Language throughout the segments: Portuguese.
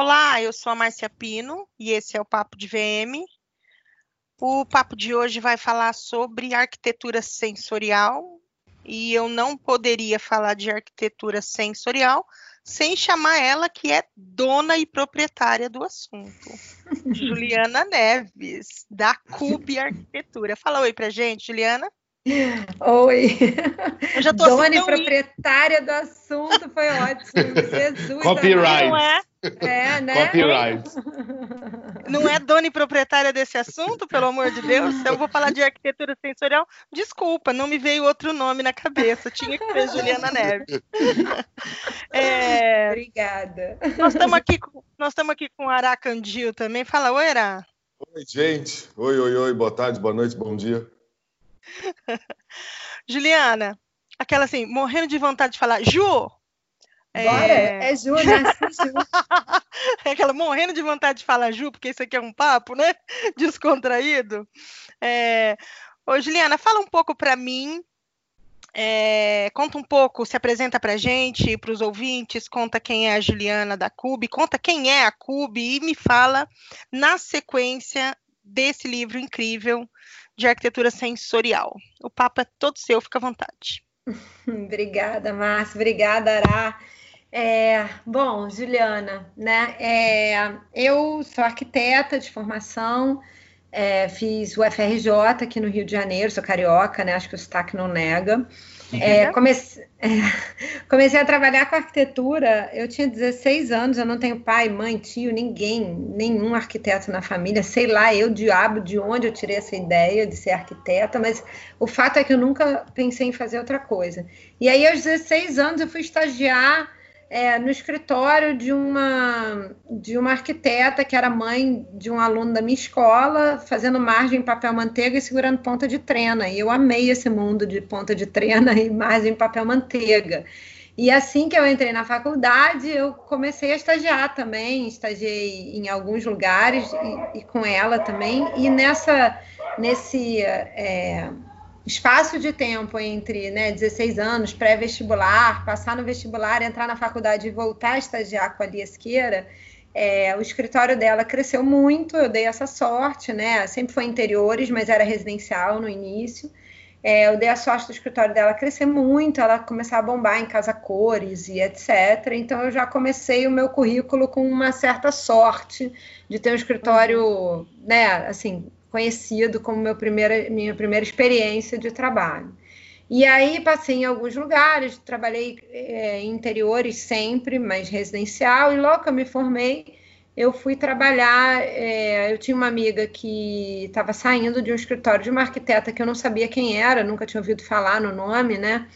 Olá, eu sou a Márcia Pino e esse é o Papo de VM. O papo de hoje vai falar sobre arquitetura sensorial e eu não poderia falar de arquitetura sensorial sem chamar ela que é dona e proprietária do assunto. Juliana Neves, da Cube Arquitetura. Fala oi pra gente, Juliana. Oi. Eu já tô Dona e proprietária do assunto, foi ótimo. Jesus. Copyright. Não é? É, né? Copyright. Não é dona e proprietária desse assunto, pelo amor de Deus? Eu vou falar de arquitetura sensorial, desculpa, não me veio outro nome na cabeça. Tinha que ser Juliana Neves. É... Obrigada. Nós estamos aqui, nós estamos aqui com o Aracandil também. Fala, oi, Ara. Oi, gente. Oi, oi, oi. Boa tarde, boa noite, bom dia. Juliana, aquela assim, morrendo de vontade de falar, Ju! Bora, é, é Ju, né? Ju. é aquela morrendo de vontade de falar Ju, porque isso aqui é um papo, né? Descontraído. É... Ô, Juliana, fala um pouco para mim é, conta um pouco, se apresenta para a gente, para os ouvintes, conta quem é a Juliana da Cube, conta quem é a Cube e me fala na sequência desse livro incrível de arquitetura sensorial. O papo é todo seu, fica à vontade. obrigada, Márcia, obrigada, Ará. É, bom, Juliana, né? É, eu sou arquiteta de formação, é, fiz o FRJ aqui no Rio de Janeiro, sou carioca, né? Acho que o sotaque não nega. É, comecei, comecei a trabalhar com arquitetura, eu tinha 16 anos, eu não tenho pai, mãe, tio, ninguém, nenhum arquiteto na família, sei lá, eu, diabo, de onde eu tirei essa ideia de ser arquiteta, mas o fato é que eu nunca pensei em fazer outra coisa. E aí, aos 16 anos, eu fui estagiar é, no escritório de uma, de uma arquiteta que era mãe de um aluno da minha escola, fazendo margem em papel manteiga e segurando ponta de trena. E eu amei esse mundo de ponta de trena e margem em papel manteiga. E assim que eu entrei na faculdade, eu comecei a estagiar também, estagiei em alguns lugares e, e com ela também. E nessa, nesse é, espaço de tempo entre né, 16 anos, pré-vestibular, passar no vestibular, entrar na faculdade e voltar a estagiar com a Lia Esqueira, é, o escritório dela cresceu muito, eu dei essa sorte, né? Sempre foi interiores, mas era residencial no início. É, eu dei a sorte do escritório dela crescer muito, ela começar a bombar em casa cores e etc. Então eu já comecei o meu currículo com uma certa sorte de ter um escritório, uhum. né, assim, conhecido como meu primeira, minha primeira experiência de trabalho. E aí passei em alguns lugares, trabalhei é, em interiores sempre, mas residencial, e logo que eu me formei, eu fui trabalhar. É, eu tinha uma amiga que estava saindo de um escritório de uma arquiteta que eu não sabia quem era, nunca tinha ouvido falar no nome, né?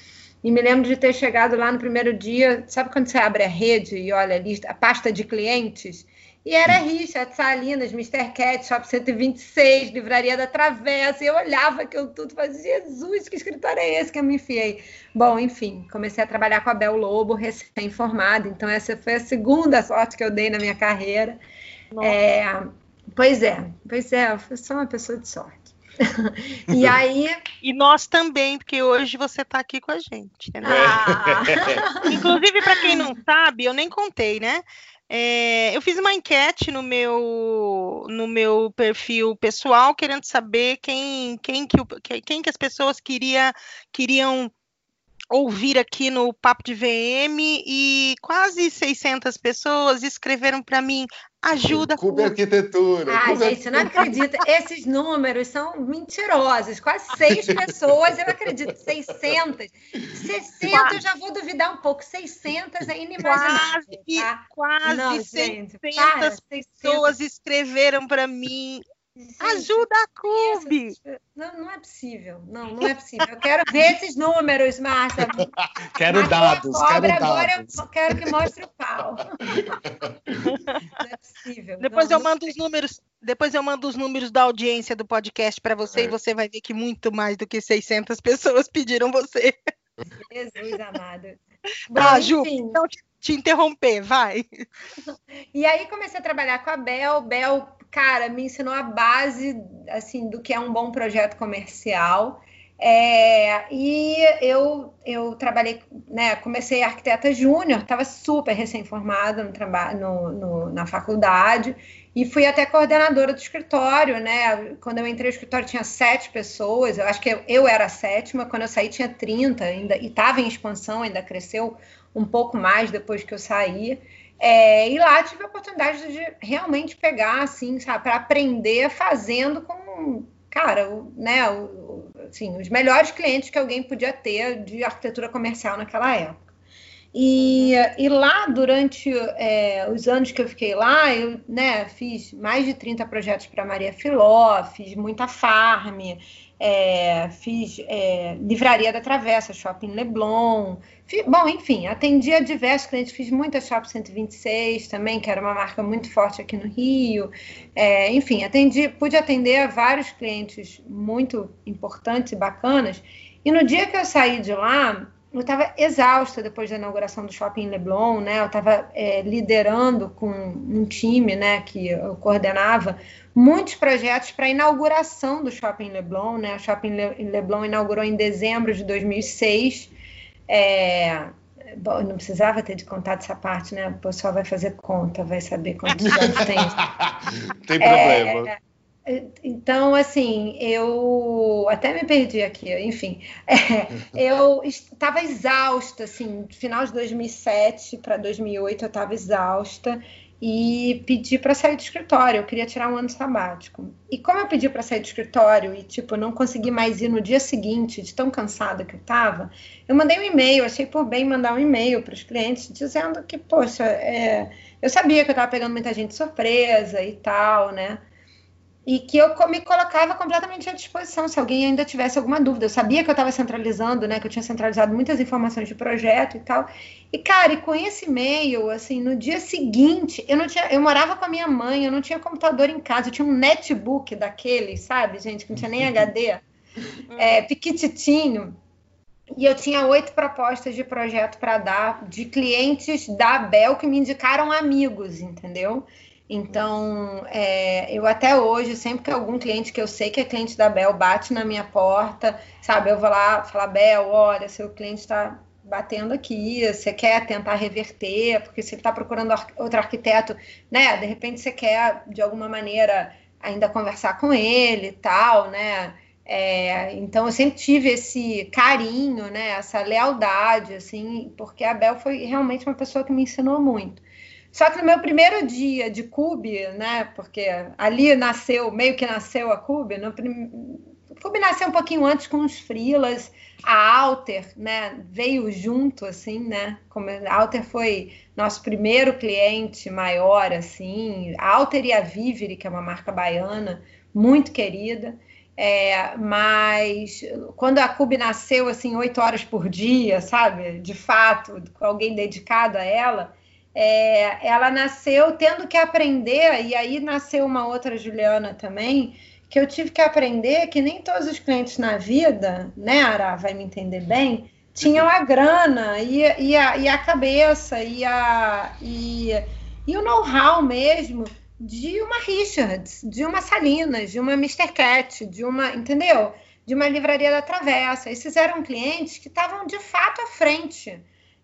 E me lembro de ter chegado lá no primeiro dia, sabe quando você abre a rede e olha a lista, a pasta de clientes? E era Richard, Salinas, Mr. Cat, Shop 126, Livraria da Travessa. E eu olhava aquilo tudo e fazia, Jesus, que escritório é esse que eu me enfiei? Bom, enfim, comecei a trabalhar com a Bel Lobo, recém-formada. Então, essa foi a segunda sorte que eu dei na minha carreira. É, pois é, pois é, eu sou uma pessoa de sorte. e aí. E nós também, porque hoje você está aqui com a gente, entendeu? Ah. Inclusive, para quem não sabe, eu nem contei, né? É, eu fiz uma enquete no meu, no meu perfil pessoal, querendo saber quem, quem, que, quem que as pessoas queria, queriam ouvir aqui no Papo de VM e quase 600 pessoas escreveram para mim ajuda Cube Arquitetura. Ah, Cube gente, eu não acredito. Esses números são mentirosos. Quase seis pessoas, eu acredito. 600. 60 eu já vou duvidar um pouco. 600 é inimaginável. Quase, tá? quase não, 600 gente, para, pessoas 600. escreveram para mim Ajuda a Cube! Não, não é possível. Não, não é possível. Eu quero ver esses números, Márcia. Quero dados. Quero agora dados. eu quero que mostre o pau. Não é possível. Depois não, eu mando os números. Depois eu mando os números da audiência do podcast para você é. e você vai ver que muito mais do que 600 pessoas pediram você. Jesus amado. Bom, tá, Ju, então te interromper, vai. E aí comecei a trabalhar com a Bel. Bel cara, me ensinou a base assim do que é um bom projeto comercial. É, e eu, eu trabalhei, né, comecei arquiteta júnior, estava super recém-formada no no, no, na faculdade e fui até coordenadora do escritório, né? Quando eu entrei no escritório tinha sete pessoas, eu acho que eu, eu era a sétima, quando eu saí tinha 30 ainda, e estava em expansão, ainda cresceu um pouco mais depois que eu saí. É, e lá tive a oportunidade de realmente pegar, assim, sabe, para aprender fazendo com, cara, o, né, o, assim, os melhores clientes que alguém podia ter de arquitetura comercial naquela época. E, e lá, durante é, os anos que eu fiquei lá, eu né, fiz mais de 30 projetos para Maria Filó, fiz muita farm, é, fiz é, Livraria da Travessa, Shopping Leblon. Bom, enfim, atendi a diversos clientes, fiz muita Shop 126 também, que era uma marca muito forte aqui no Rio. É, enfim, atendi, pude atender a vários clientes muito importantes e bacanas. E no dia que eu saí de lá, eu estava exausta depois da inauguração do Shopping Leblon, né? Eu estava é, liderando com um time, né, que eu coordenava muitos projetos para a inauguração do Shopping Leblon, né? O Shopping Le Leblon inaugurou em dezembro de 2006. É, bom, não precisava ter de contar essa parte, né? O pessoal vai fazer conta, vai saber quantos anos tem. tem problema. É, então, assim, eu até me perdi aqui, enfim. É, eu estava exausta, assim, final de 2007 para 2008 eu estava exausta e pedi para sair do escritório. Eu queria tirar um ano sabático. E como eu pedi para sair do escritório e, tipo, não consegui mais ir no dia seguinte, de tão cansada que eu estava, eu mandei um e-mail, achei por bem mandar um e-mail para os clientes dizendo que, poxa, é, eu sabia que eu estava pegando muita gente surpresa e tal, né? E que eu me colocava completamente à disposição se alguém ainda tivesse alguma dúvida. Eu sabia que eu estava centralizando, né, que eu tinha centralizado muitas informações de projeto e tal. E cara, e com esse e-mail, assim, no dia seguinte, eu não tinha, eu morava com a minha mãe, eu não tinha computador em casa, eu tinha um netbook daquele, sabe, gente, que não tinha nem HD, é, piquititinho. E eu tinha oito propostas de projeto para dar de clientes da Bel que me indicaram amigos, entendeu? Então, é, eu até hoje, sempre que algum cliente que eu sei que é cliente da Bel bate na minha porta, sabe, eu vou lá falar, Bel, olha, seu cliente está batendo aqui, você quer tentar reverter, porque se ele está procurando outro arquiteto, né, de repente você quer, de alguma maneira, ainda conversar com ele e tal, né, é, então eu sempre tive esse carinho, né, essa lealdade, assim, porque a Bel foi realmente uma pessoa que me ensinou muito. Só que no meu primeiro dia de Cube, né? Porque ali nasceu, meio que nasceu a Cube, no prim... Cube nasceu um pouquinho antes com os frilas, a Alter, né, veio junto assim, né? Como a Alter foi nosso primeiro cliente maior assim, a Alter e a Vivere, que é uma marca baiana muito querida. É, mas quando a Cube nasceu assim oito horas por dia, sabe, de fato, com alguém dedicado a ela, é, ela nasceu tendo que aprender, e aí nasceu uma outra Juliana também, que eu tive que aprender que nem todos os clientes na vida, né, Ara, vai me entender bem, tinham a grana e, e, a, e a cabeça e, a, e, e o know-how mesmo de uma Richards, de uma Salinas, de uma Mr. Cat, de uma, entendeu? De uma livraria da Travessa. Esses eram clientes que estavam de fato à frente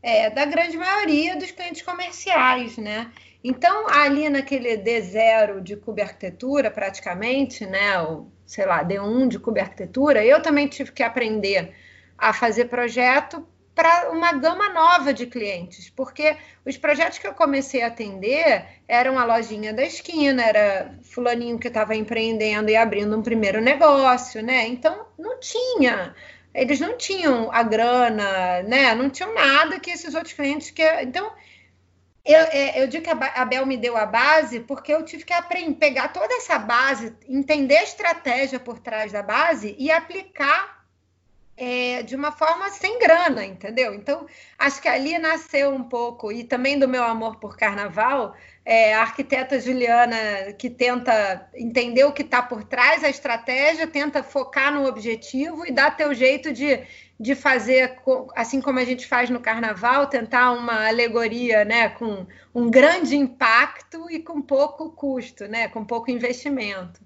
é, da grande maioria dos clientes comerciais, né? Então, ali naquele D0 de arquitetura, praticamente, né, ou, sei lá, D1 de arquitetura, eu também tive que aprender a fazer projeto para uma gama nova de clientes, porque os projetos que eu comecei a atender eram a lojinha da esquina, era fulaninho que estava empreendendo e abrindo um primeiro negócio, né? Então, não tinha eles não tinham a grana, né? Não tinham nada que esses outros clientes que então eu, é, eu digo que a Bel me deu a base porque eu tive que aprender, pegar toda essa base, entender a estratégia por trás da base e aplicar é, de uma forma sem grana, entendeu? Então, acho que ali nasceu um pouco, e também do meu amor por carnaval, é, a arquiteta Juliana que tenta entender o que está por trás, a estratégia, tenta focar no objetivo e dá teu jeito de, de fazer, assim como a gente faz no carnaval, tentar uma alegoria né, com um grande impacto e com pouco custo, né, com pouco investimento.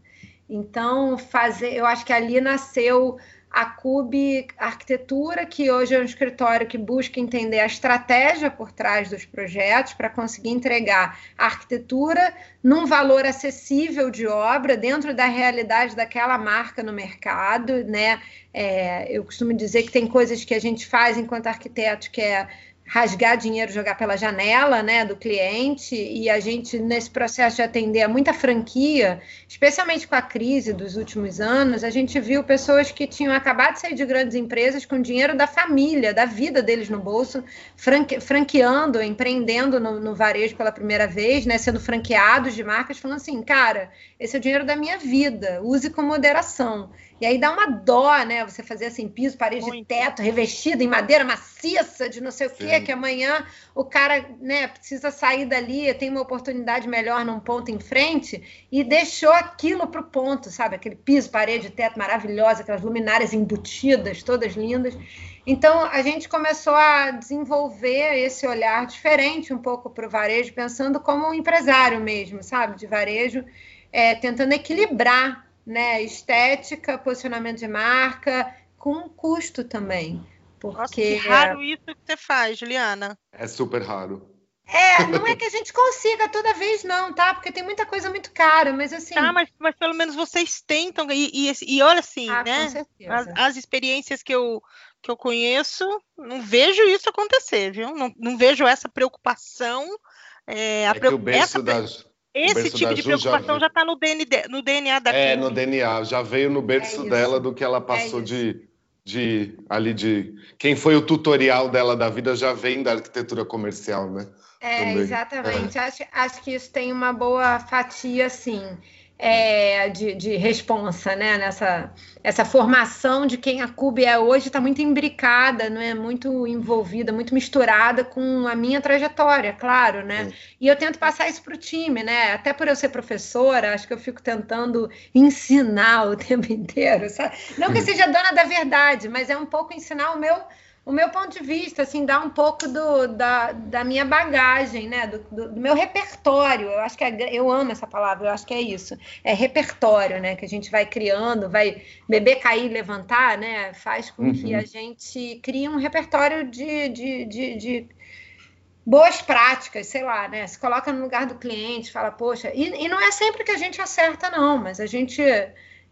Então, fazer, eu acho que ali nasceu a CUB Arquitetura, que hoje é um escritório que busca entender a estratégia por trás dos projetos para conseguir entregar a arquitetura num valor acessível de obra dentro da realidade daquela marca no mercado, né? É, eu costumo dizer que tem coisas que a gente faz enquanto arquiteto que é rasgar dinheiro, jogar pela janela, né, do cliente, e a gente nesse processo de atender a muita franquia, especialmente com a crise dos últimos anos, a gente viu pessoas que tinham acabado de sair de grandes empresas com dinheiro da família, da vida deles no bolso, franque, franqueando, empreendendo no, no, varejo pela primeira vez, né, sendo franqueados de marcas, falando assim, cara, esse é o dinheiro da minha vida, use com moderação. E aí dá uma dó, né? Você fazer assim, piso, parede Muito. de teto, revestido em madeira maciça, de não sei o quê, que amanhã o cara né, precisa sair dali, tem uma oportunidade melhor num ponto em frente, e deixou aquilo para o ponto, sabe? Aquele piso, parede, de teto maravilhosa, aquelas luminárias embutidas, todas lindas. Então a gente começou a desenvolver esse olhar diferente um pouco para o varejo, pensando como um empresário mesmo, sabe? De varejo, é, tentando equilibrar né, estética, posicionamento de marca, com custo também. Porque... Nossa, que raro isso que você faz, Juliana. É super raro. É, não é que a gente consiga toda vez, não, tá? Porque tem muita coisa muito cara, mas assim. Tá, mas, mas pelo menos vocês tentam. E, e, e olha assim, ah, né? As, as, experiências que eu, que eu conheço, não vejo isso acontecer, viu? Não, não vejo essa preocupação. É, é que o berço essa, das esse tipo de preocupação já está no DNA, no DNA da É, no DNA, já veio no berço é dela do que ela é passou é de, de ali de quem foi o tutorial dela da vida já vem da arquitetura comercial, né? É, Também. exatamente. É. Acho, acho que isso tem uma boa fatia, sim é, de, de responsa, né? Nessa essa formação de quem a CUB é hoje está muito imbricada, não é muito envolvida, muito misturada com a minha trajetória, claro, né? Sim. E eu tento passar isso para o time, né? Até por eu ser professora, acho que eu fico tentando ensinar o tempo inteiro, sabe? Não que seja dona da verdade, mas é um pouco ensinar o meu o meu ponto de vista, assim, dá um pouco do, da, da minha bagagem, né? Do, do, do, meu repertório. Eu acho que é, eu amo essa palavra, eu acho que é isso. É repertório, né? Que a gente vai criando, vai beber, cair, levantar, né? Faz com uhum. que a gente crie um repertório de, de, de, de boas práticas, sei lá, né? Se coloca no lugar do cliente, fala, poxa, e, e não é sempre que a gente acerta, não, mas a gente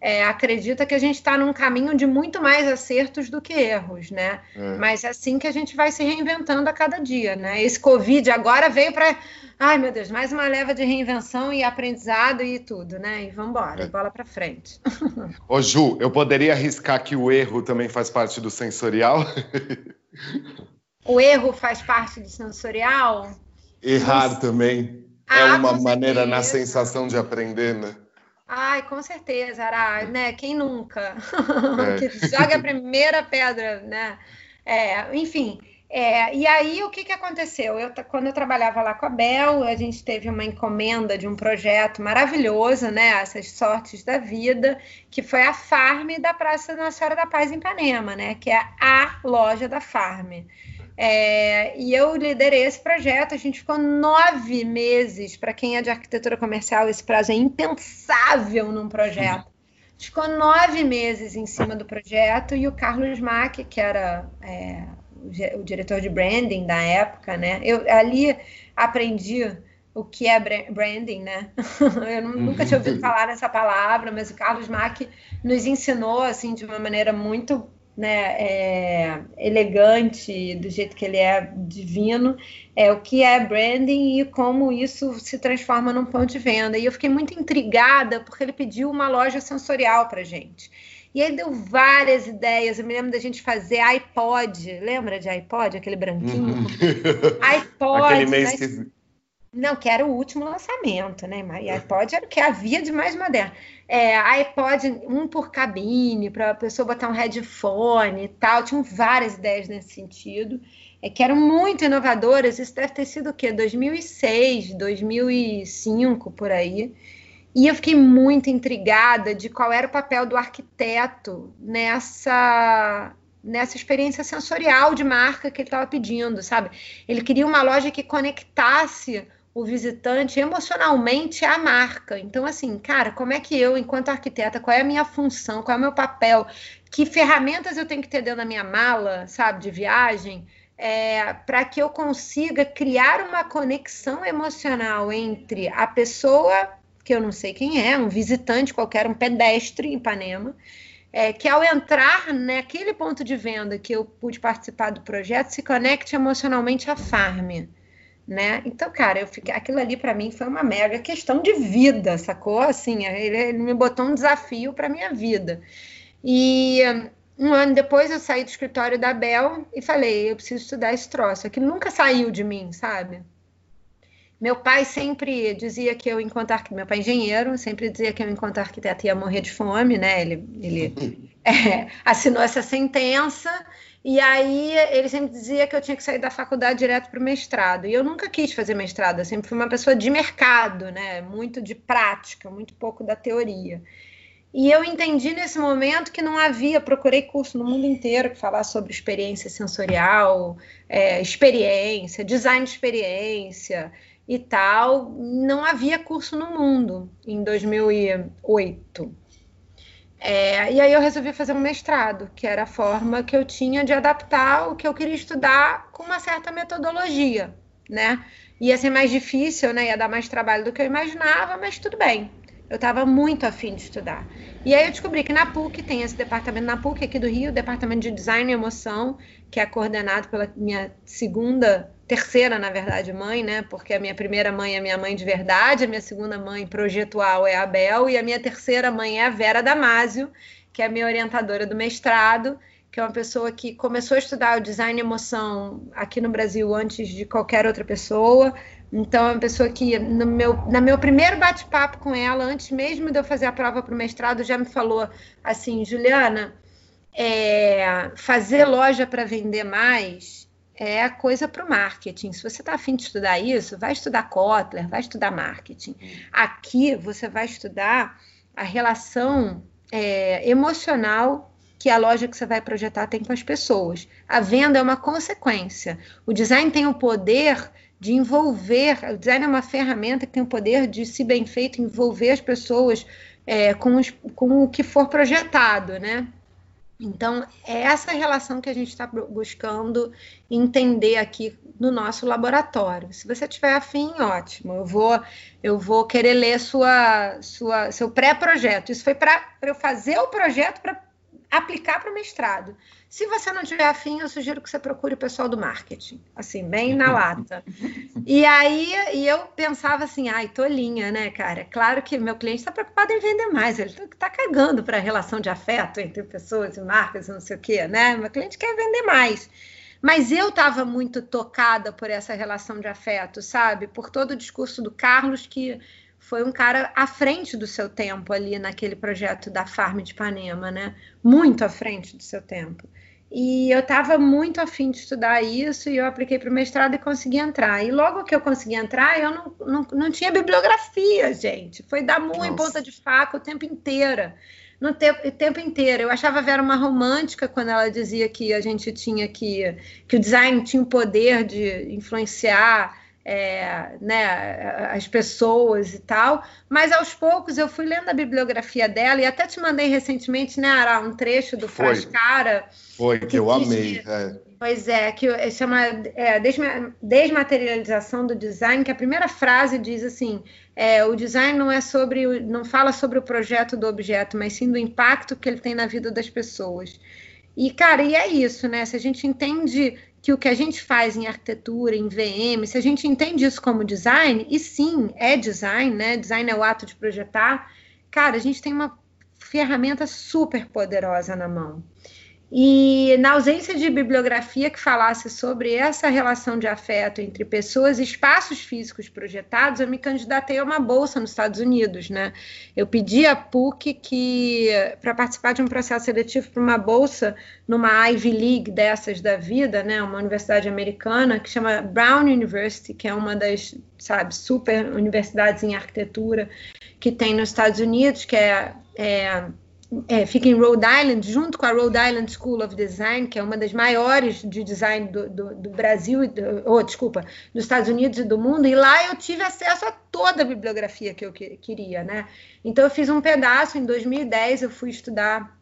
é, acredita que a gente está num caminho de muito mais acertos do que erros, né? É. Mas é assim que a gente vai se reinventando a cada dia, né? Esse Covid agora veio para, ai meu Deus, mais uma leva de reinvenção e aprendizado e tudo, né? E vamos embora, é. bola para frente. Ô Ju, eu poderia arriscar que o erro também faz parte do sensorial? o erro faz parte do sensorial? Errar Isso. também. Ah, é uma maneira na sensação de aprender, né? Ai, com certeza, Ara, né? Quem nunca? É. que joga a primeira pedra, né? É, enfim, é, e aí o que, que aconteceu? Eu, quando eu trabalhava lá com a Bel, a gente teve uma encomenda de um projeto maravilhoso, né? Essas sortes da vida, que foi a Farm da Praça Nossa Senhora da Paz em Ipanema, né? Que é a loja da Farm. É, e eu liderei esse projeto. A gente ficou nove meses. Para quem é de arquitetura comercial, esse prazo é impensável num projeto. Ficou nove meses em cima do projeto e o Carlos Mack, que era é, o, diretor de branding da época, né? Eu ali aprendi o que é branding, né? Eu nunca tinha ouvido uhum. falar nessa palavra, mas o Carlos Mack nos ensinou assim de uma maneira muito né, é, elegante, do jeito que ele é divino, é o que é branding e como isso se transforma num ponto de venda. E eu fiquei muito intrigada porque ele pediu uma loja sensorial para gente. E ele deu várias ideias. Eu me lembro da gente fazer iPod. Lembra de iPod, aquele branquinho? Uhum. iPod. Aquele mês que não, que era o último lançamento, né? Mas iPod era o que havia de mais moderno. É, iPod, um por cabine, para a pessoa botar um headphone e tal. Tinham várias ideias nesse sentido, é, que eram muito inovadoras. Isso deve ter sido o quê? 2006, 2005, por aí. E eu fiquei muito intrigada de qual era o papel do arquiteto nessa nessa experiência sensorial de marca que ele estava pedindo, sabe? Ele queria uma loja que conectasse o visitante emocionalmente à marca. Então, assim, cara, como é que eu, enquanto arquiteta, qual é a minha função, qual é o meu papel, que ferramentas eu tenho que ter dentro da minha mala, sabe, de viagem, é, para que eu consiga criar uma conexão emocional entre a pessoa, que eu não sei quem é, um visitante qualquer, um pedestre em Ipanema, é, que ao entrar naquele ponto de venda que eu pude participar do projeto, se conecte emocionalmente à farm né? Então, cara, eu fiquei, aquilo ali para mim foi uma mega questão de vida, sacou? Assim, ele, ele me botou um desafio para minha vida. E um ano depois eu saí do escritório da Bel e falei, eu preciso estudar esse troço. Aquilo nunca saiu de mim, sabe? Meu pai sempre dizia que eu, enquanto arquiteto, meu pai é engenheiro, sempre dizia que eu, enquanto arquiteto, ia morrer de fome, né? Ele, ele é, assinou essa sentença e aí ele sempre dizia que eu tinha que sair da faculdade direto para o mestrado. E eu nunca quis fazer mestrado, eu sempre fui uma pessoa de mercado, né? Muito de prática, muito pouco da teoria. E eu entendi nesse momento que não havia, procurei curso no mundo inteiro que falasse sobre experiência sensorial, é, experiência, design de experiência e tal. Não havia curso no mundo em 2008. É, e aí eu resolvi fazer um mestrado, que era a forma que eu tinha de adaptar o que eu queria estudar com uma certa metodologia, né? Ia ser mais difícil, né? Ia dar mais trabalho do que eu imaginava, mas tudo bem. Eu estava muito afim de estudar. E aí eu descobri que na PUC tem esse departamento, na PUC aqui do Rio, departamento de Design e Emoção, que é coordenado pela minha segunda terceira, na verdade, mãe, né? Porque a minha primeira mãe é minha mãe de verdade, a minha segunda mãe projetual é a Bel, e a minha terceira mãe é a Vera Damasio, que é a minha orientadora do mestrado, que é uma pessoa que começou a estudar o design e emoção aqui no Brasil antes de qualquer outra pessoa. Então, é uma pessoa que, no meu, no meu primeiro bate-papo com ela, antes mesmo de eu fazer a prova para o mestrado, já me falou assim: Juliana, é, fazer loja para vender mais é a coisa para o marketing. Se você está afim de estudar isso, vai estudar Kotler, vai estudar marketing. Aqui você vai estudar a relação é, emocional que a loja que você vai projetar tem com as pessoas. A venda é uma consequência. O design tem o poder de envolver, o design é uma ferramenta que tem o poder de, se bem feito, envolver as pessoas é, com, os, com o que for projetado, né? Então, é essa relação que a gente está buscando entender aqui no nosso laboratório. Se você tiver afim, ótimo. Eu vou, eu vou querer ler sua, sua, seu pré-projeto. Isso foi para eu fazer o projeto para aplicar para o mestrado. Se você não tiver afim, eu sugiro que você procure o pessoal do marketing, assim, bem na lata. E aí e eu pensava assim, ai, tolinha, né, cara? Claro que meu cliente está preocupado em vender mais, ele está cagando para a relação de afeto entre pessoas e marcas e não sei o quê, né? Meu cliente quer vender mais. Mas eu estava muito tocada por essa relação de afeto, sabe? Por todo o discurso do Carlos, que foi um cara à frente do seu tempo ali naquele projeto da Farm de Ipanema, né? Muito à frente do seu tempo. E eu estava muito afim de estudar isso e eu apliquei para o mestrado e consegui entrar. E logo que eu consegui entrar, eu não, não, não tinha bibliografia, gente. Foi dar mu em ponta de faca o tempo inteiro. No tempo, o tempo inteiro. Eu achava a Vera uma romântica quando ela dizia que a gente tinha que. que o design tinha o poder de influenciar é, né, as pessoas e tal, mas aos poucos eu fui lendo a bibliografia dela e até te mandei recentemente, né, Ara, um trecho do Foi. Frascara. Foi, que, que eu amei. É. Pois é, que chama é, Desmaterialização do Design, que a primeira frase diz assim: é, o design não é sobre, não fala sobre o projeto do objeto, mas sim do impacto que ele tem na vida das pessoas. E, cara, e é isso, né? Se a gente entende que o que a gente faz em arquitetura, em VM, se a gente entende isso como design, e sim, é design, né? Design é o ato de projetar, cara, a gente tem uma ferramenta super poderosa na mão. E na ausência de bibliografia que falasse sobre essa relação de afeto entre pessoas e espaços físicos projetados, eu me candidatei a uma bolsa nos Estados Unidos, né? Eu pedi à PUC que para participar de um processo seletivo para uma bolsa numa Ivy League dessas da vida, né? Uma universidade americana que chama Brown University, que é uma das, sabe, super universidades em arquitetura que tem nos Estados Unidos, que é, é é, fica em Rhode Island, junto com a Rhode Island School of Design, que é uma das maiores de design do, do, do Brasil, do, oh, desculpa, dos Estados Unidos e do mundo, e lá eu tive acesso a toda a bibliografia que eu que, queria, né? Então eu fiz um pedaço, em 2010 eu fui estudar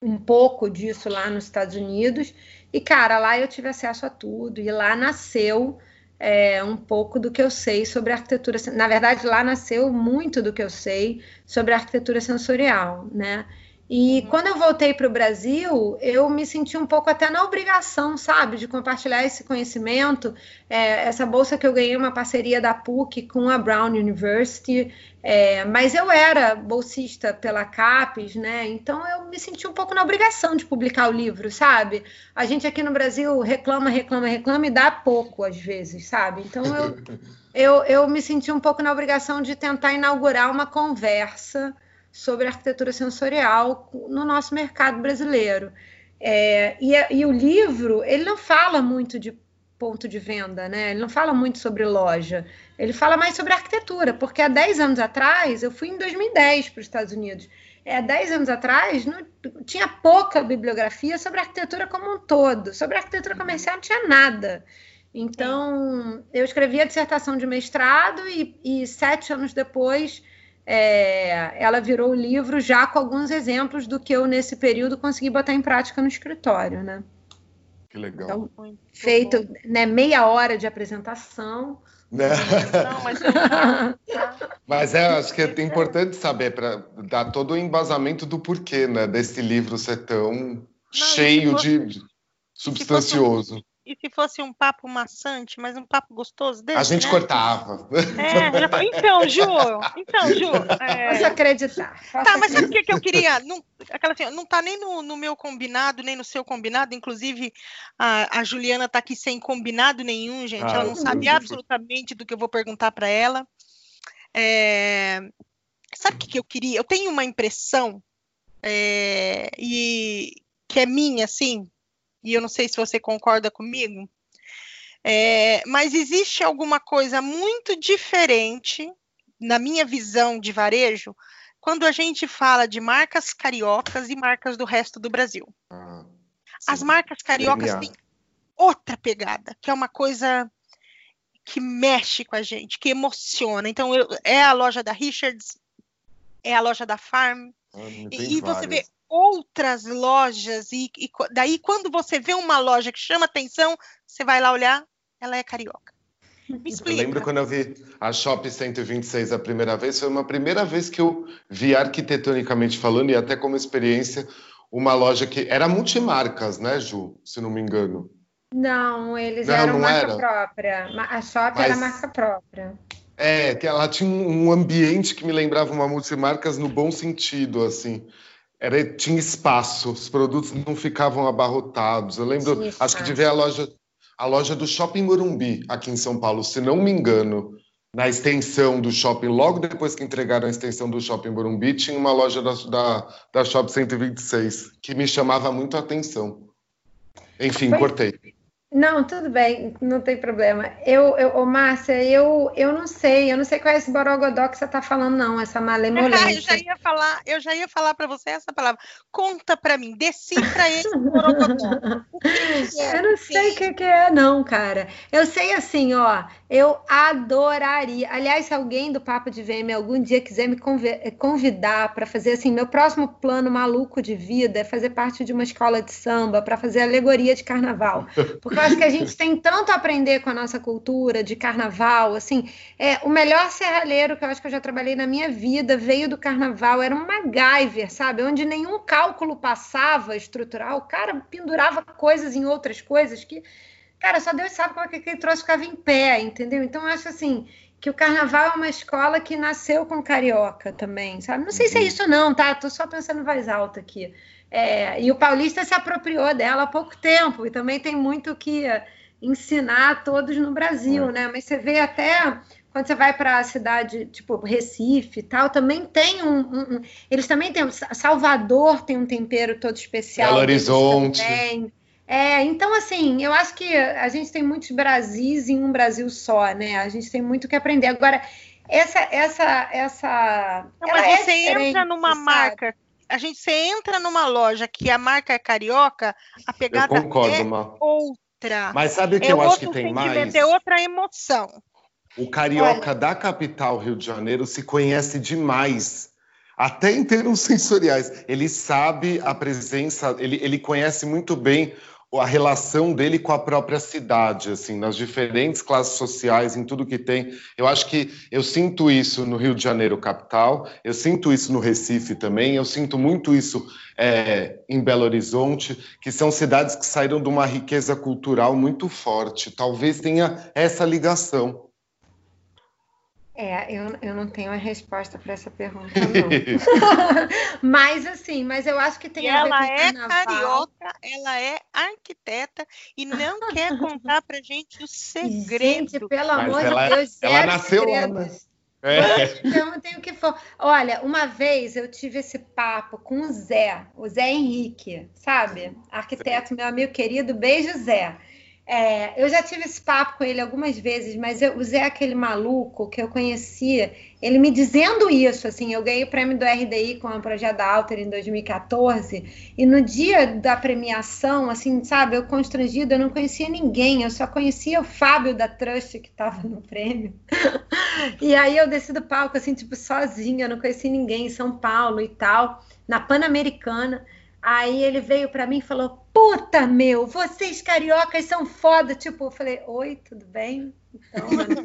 um pouco disso lá nos Estados Unidos, e cara, lá eu tive acesso a tudo, e lá nasceu é, um pouco do que eu sei sobre arquitetura. Na verdade, lá nasceu muito do que eu sei sobre arquitetura sensorial, né? E uhum. quando eu voltei para o Brasil, eu me senti um pouco até na obrigação, sabe, de compartilhar esse conhecimento. É, essa bolsa que eu ganhei uma parceria da PUC com a Brown University, é, mas eu era bolsista pela CAPES, né? Então eu me senti um pouco na obrigação de publicar o livro, sabe? A gente aqui no Brasil reclama, reclama, reclama e dá pouco às vezes, sabe? Então eu, eu, eu me senti um pouco na obrigação de tentar inaugurar uma conversa sobre arquitetura sensorial no nosso mercado brasileiro. É, e, e, o livro, ele não fala muito de ponto de venda, né? Ele não fala muito sobre loja. Ele fala mais sobre arquitetura, porque há 10 anos atrás, eu fui em 2010 para os Estados Unidos. É, há 10 anos atrás, não, tinha pouca bibliografia sobre arquitetura como um todo. Sobre arquitetura comercial não tinha nada. Então, eu escrevi a dissertação de mestrado e, e sete anos depois é, ela virou o livro já com alguns exemplos do que eu, nesse período, consegui botar em prática no escritório, né? Que legal. Então, feito né, meia hora de apresentação. Né? Não, mas, mas é, acho que é importante saber para dar todo o embasamento do porquê, né, desse livro ser tão Não, cheio de substancioso. E se fosse um papo maçante, mas um papo gostoso desse, A gente né? cortava. É, então, Ju, então, Ju. É... Posso acreditar. Posso tá, mas sabe o que, que eu queria? Não, aquela assim, não tá nem no, no, meu combinado, nem no seu combinado. Inclusive, a, a Juliana tá aqui sem combinado nenhum, gente. Ah, ela não sabe absolutamente do que eu vou perguntar para ela. É... Sabe o que, que eu queria? Eu tenho uma impressão é... e que é minha, assim, e eu não sei se você concorda comigo, é, mas existe alguma coisa muito diferente, na minha visão de varejo, quando a gente fala de marcas cariocas e marcas do resto do Brasil. Ah, As marcas cariocas têm outra pegada, que é uma coisa que mexe com a gente, que emociona. Então, eu, é a loja da Richards, é a loja da Farm. Ah, e, e você vê outras lojas e, e, daí quando você vê uma loja que chama atenção, você vai lá olhar, ela é carioca. Me explica. Eu lembro quando eu vi a Shop 126 a primeira vez, foi uma primeira vez que eu vi arquitetonicamente falando e até como experiência uma loja que era multimarcas, né, Ju, se não me engano. Não, eles não, eram não marca era. própria. A Shop Mas... era marca própria. É, que ela tinha um ambiente que me lembrava uma multimarcas no bom sentido, assim era, tinha espaço, os produtos não ficavam abarrotados. Eu lembro, acho que de ver a loja, a loja do Shopping Morumbi, aqui em São Paulo, se não me engano, na extensão do shopping, logo depois que entregaram a extensão do Shopping Morumbi, tinha uma loja da, da, da Shop 126, que me chamava muito a atenção. Enfim, Foi... cortei. Não, tudo bem, não tem problema. Eu, eu ô, Márcia, eu, eu não sei, eu não sei qual é esse borogodó que você está falando, não, essa malemolência. eu já ia falar, eu já ia falar para você essa palavra. Conta para mim, decifra esse borogodó. É? Eu não sei o que, que é, não, cara. Eu sei assim, ó, eu adoraria. Aliás, se alguém do Papo de VM algum dia quiser me convidar para fazer assim, meu próximo plano maluco de vida é fazer parte de uma escola de samba para fazer alegoria de carnaval. Porque acho que a gente tem tanto a aprender com a nossa cultura de carnaval, assim, é o melhor serralheiro que eu acho que eu já trabalhei na minha vida veio do carnaval, era um MacGyver, sabe? Onde nenhum cálculo passava estrutural, o cara pendurava coisas em outras coisas que Cara, só Deus sabe como é que aquele troço ficava em pé, entendeu? Então, eu acho assim que o carnaval é uma escola que nasceu com carioca também, sabe? Não sei uhum. se é uhum. isso não, tá? Tô só pensando em voz alta aqui. É, e o paulista se apropriou dela há pouco tempo e também tem muito que ensinar a todos no Brasil, é. né? Mas você vê até quando você vai para a cidade tipo Recife e tal, também tem um, um, um, eles também têm Salvador tem um tempero todo especial. Belo Horizonte. É, então, assim, eu acho que a gente tem muitos Brasis em um Brasil só, né? A gente tem muito que aprender. Agora, essa. essa, essa Não, mas você é entra numa sabe? marca. A gente você entra numa loja que a marca é carioca, a pegada eu concordo, é outra. Mas sabe o que é eu acho que tem mais? É outra emoção. O carioca Olha. da capital Rio de Janeiro se conhece demais. Até em termos sensoriais. Ele sabe a presença, ele, ele conhece muito bem a relação dele com a própria cidade, assim, nas diferentes classes sociais, em tudo que tem. Eu acho que eu sinto isso no Rio de Janeiro capital, eu sinto isso no Recife também, eu sinto muito isso é, em Belo Horizonte, que são cidades que saíram de uma riqueza cultural muito forte. Talvez tenha essa ligação. É, eu, eu não tenho a resposta para essa pergunta, não. mas assim, mas eu acho que tem e a ver ela com é carioca, ela é arquiteta e não quer contar pra gente o segredo. Gente, pelo mas amor ela, de Deus, ela nasceu lá, né? É. Então, tenho que for. Olha, uma vez eu tive esse papo com o Zé, o Zé Henrique, sabe? Arquiteto, meu amigo querido, beijo, Zé. É, eu já tive esse papo com ele algumas vezes, mas eu, o Zé aquele maluco que eu conhecia, ele me dizendo isso, assim, eu ganhei o prêmio do RDI com a Projeto Alter em 2014, e no dia da premiação, assim, sabe, eu constrangida, eu não conhecia ninguém, eu só conhecia o Fábio da Trust que estava no prêmio. e aí eu desci do palco, assim, tipo, sozinha, não conhecia ninguém em São Paulo e tal, na Pan-Americana. Aí ele veio para mim e falou: Puta, meu, vocês cariocas são foda. Tipo, eu falei: Oi, tudo bem? Então, mano,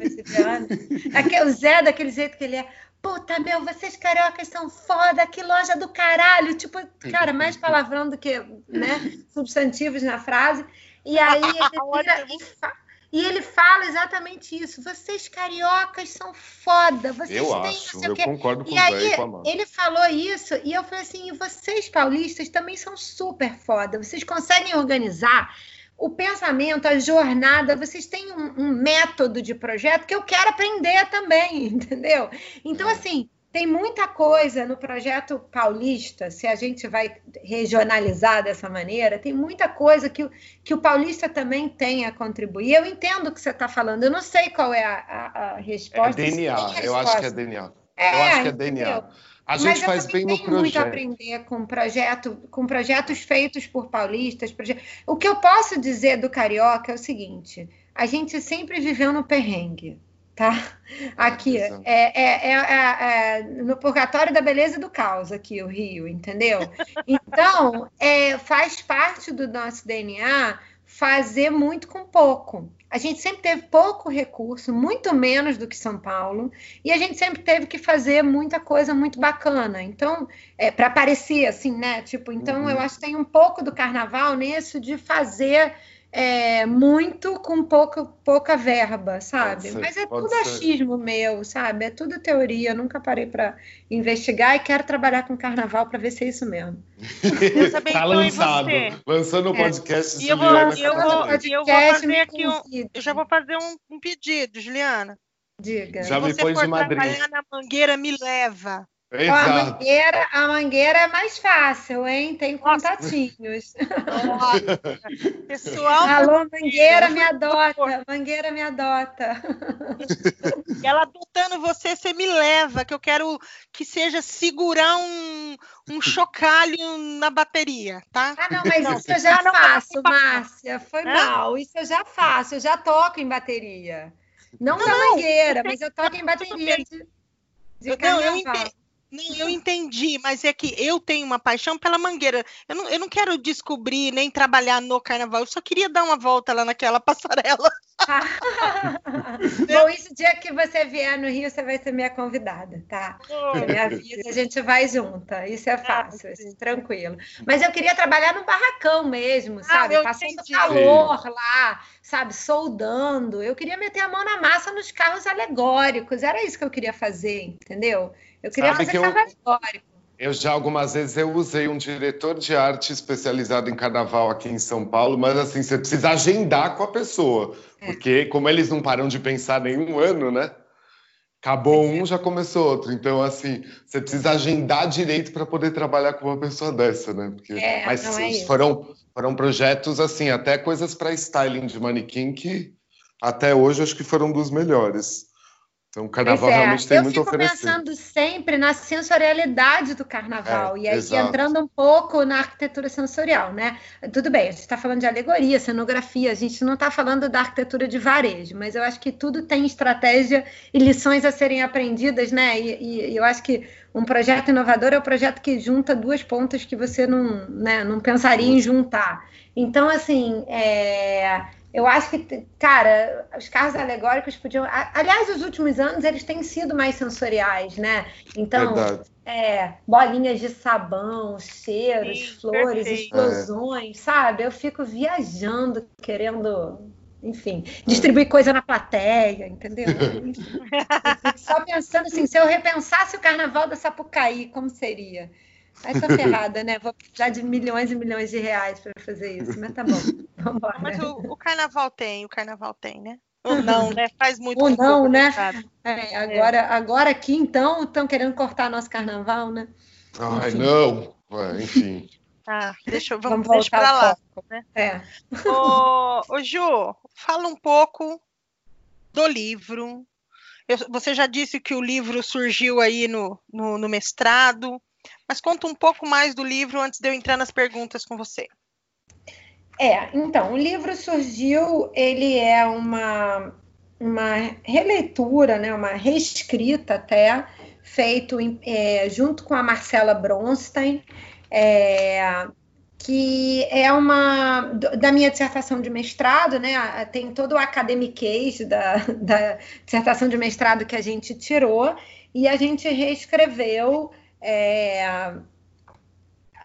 Aqui é o Zé, daquele jeito que ele é. Puta, meu, vocês cariocas são foda, que loja do caralho. Tipo, cara, mais palavrão do que né, substantivos na frase. E aí ele vira e fala e ele fala exatamente isso. Vocês cariocas são foda. Vocês eu têm acho, eu concordo com e aí, Ele falou isso e eu falei assim: vocês paulistas também são super foda. Vocês conseguem organizar o pensamento, a jornada, vocês têm um, um, método de projeto que eu quero aprender também, entendeu? Então, é. assim, tem muita coisa no projeto paulista, se a gente vai regionalizar dessa maneira, tem muita coisa que, que o paulista também tem a contribuir. Eu entendo o que você está falando, eu não sei qual é a, a, a resposta. É DNA, eu acho que é DNA. É, eu acho que é DNA. A gente Mas faz bem no projeto. muito a aprender com projeto, com projetos feitos por paulistas. Proje... O que eu posso dizer do carioca é o seguinte: a gente sempre viveu no perrengue tá? Aqui, é, é, é, é, no purgatório da beleza e do caos, aqui, o Rio, entendeu? Então, faz parte do nosso DNA fazer muito com pouco. A gente sempre teve pouco recurso, muito menos do que São Paulo, e a gente sempre teve que fazer muita coisa muito bacana. Então, é, para parecer assim, né? Tipo, então uhum. eu acho que tem um pouco do carnaval nisso de fazer é, muito com pouca, pouca verba, sabe? Ser, Mas é tudo ser. achismo meu, sabe? É tudo teoria. Eu nunca parei para investigar e quero trabalhar com carnaval para ver se é isso mesmo. tá lançado. Lançando o é. podcast. É. Eu vou, eu, vou, eu vou fazer aqui um, Eu já vou fazer um, um pedido, Juliana. Diga. Já me põe de madrinha. trabalhar na mangueira, me leva. A, mangueira, a mangueira é mais fácil, hein? Tem contatinhos. Pessoal. Alô, mangueira me adota. Mangueira me adota. Ela adotando você, você me leva, que eu quero que seja segurar um, um chocalho na bateria, tá? Ah, não, mas não, isso eu já não, faço, não, Márcia. Foi mal. Isso eu já faço, eu já toco em bateria. Não, não na mangueira, mas eu toco em bateria de, de não, eu entendi. Não, eu entendi, mas é que eu tenho uma paixão pela mangueira. Eu não, eu não quero descobrir nem trabalhar no carnaval, eu só queria dar uma volta lá naquela passarela. Bom, isso dia que você vier no Rio, você vai ser minha convidada, tá? Oh, me avisa, a gente vai junta. Isso é ah, fácil, ah, tranquilo. Mas eu queria trabalhar no barracão mesmo, ah, sabe? Passando entendi. calor lá, sabe? Soldando. Eu queria meter a mão na massa nos carros alegóricos. Era isso que eu queria fazer, entendeu? Eu queria Sabe fazer que histórico. Eu já algumas vezes eu usei um diretor de arte especializado em carnaval aqui em São Paulo, mas assim, você precisa agendar com a pessoa, é. porque como eles não param de pensar nenhum ano, né? Acabou um, já começou outro. Então, assim, você precisa agendar direito para poder trabalhar com uma pessoa dessa, né? Porque, é, mas é foram, foram projetos, assim, até coisas para styling de manequim que até hoje acho que foram dos melhores. Então, o carnaval é. realmente tem muito a oferecer. Eu fico pensando sempre na sensorialidade do carnaval, é, e aí exato. entrando um pouco na arquitetura sensorial, né? Tudo bem, a gente está falando de alegoria, cenografia, a gente não está falando da arquitetura de varejo, mas eu acho que tudo tem estratégia e lições a serem aprendidas, né? E, e eu acho que um projeto inovador é o um projeto que junta duas pontas que você não, né, não pensaria em juntar. Então, assim, é eu acho que, cara, os carros alegóricos podiam. Aliás, os últimos anos eles têm sido mais sensoriais, né? Então, é, bolinhas de sabão, cheiros, Sim, flores, perfeito. explosões, é. sabe? Eu fico viajando, querendo, enfim, distribuir coisa na plateia, entendeu? Só pensando assim, se eu repensasse o carnaval da Sapucaí, como seria? Aí tô ferrada, né? Vou precisar de milhões e milhões de reais para fazer isso, mas tá bom. Vambora. Mas o, o, carnaval tem, o carnaval tem, né? Ou não, né? Faz muito Ou não, né? É, agora, é. agora aqui, então, estão querendo cortar nosso carnaval, né? Ai, enfim. não. enfim. Ah, deixa, vamos, vamos deixa para lá. Né? É. Ô, ô, Ju, fala um pouco do livro. Eu, você já disse que o livro surgiu aí no, no, no mestrado. Mas conta um pouco mais do livro antes de eu entrar nas perguntas com você. É, então, o livro surgiu, ele é uma, uma releitura, né, uma reescrita até, feito é, junto com a Marcela Bronstein, é, que é uma da minha dissertação de mestrado, né? Tem todo o academic da, da dissertação de mestrado que a gente tirou e a gente reescreveu é,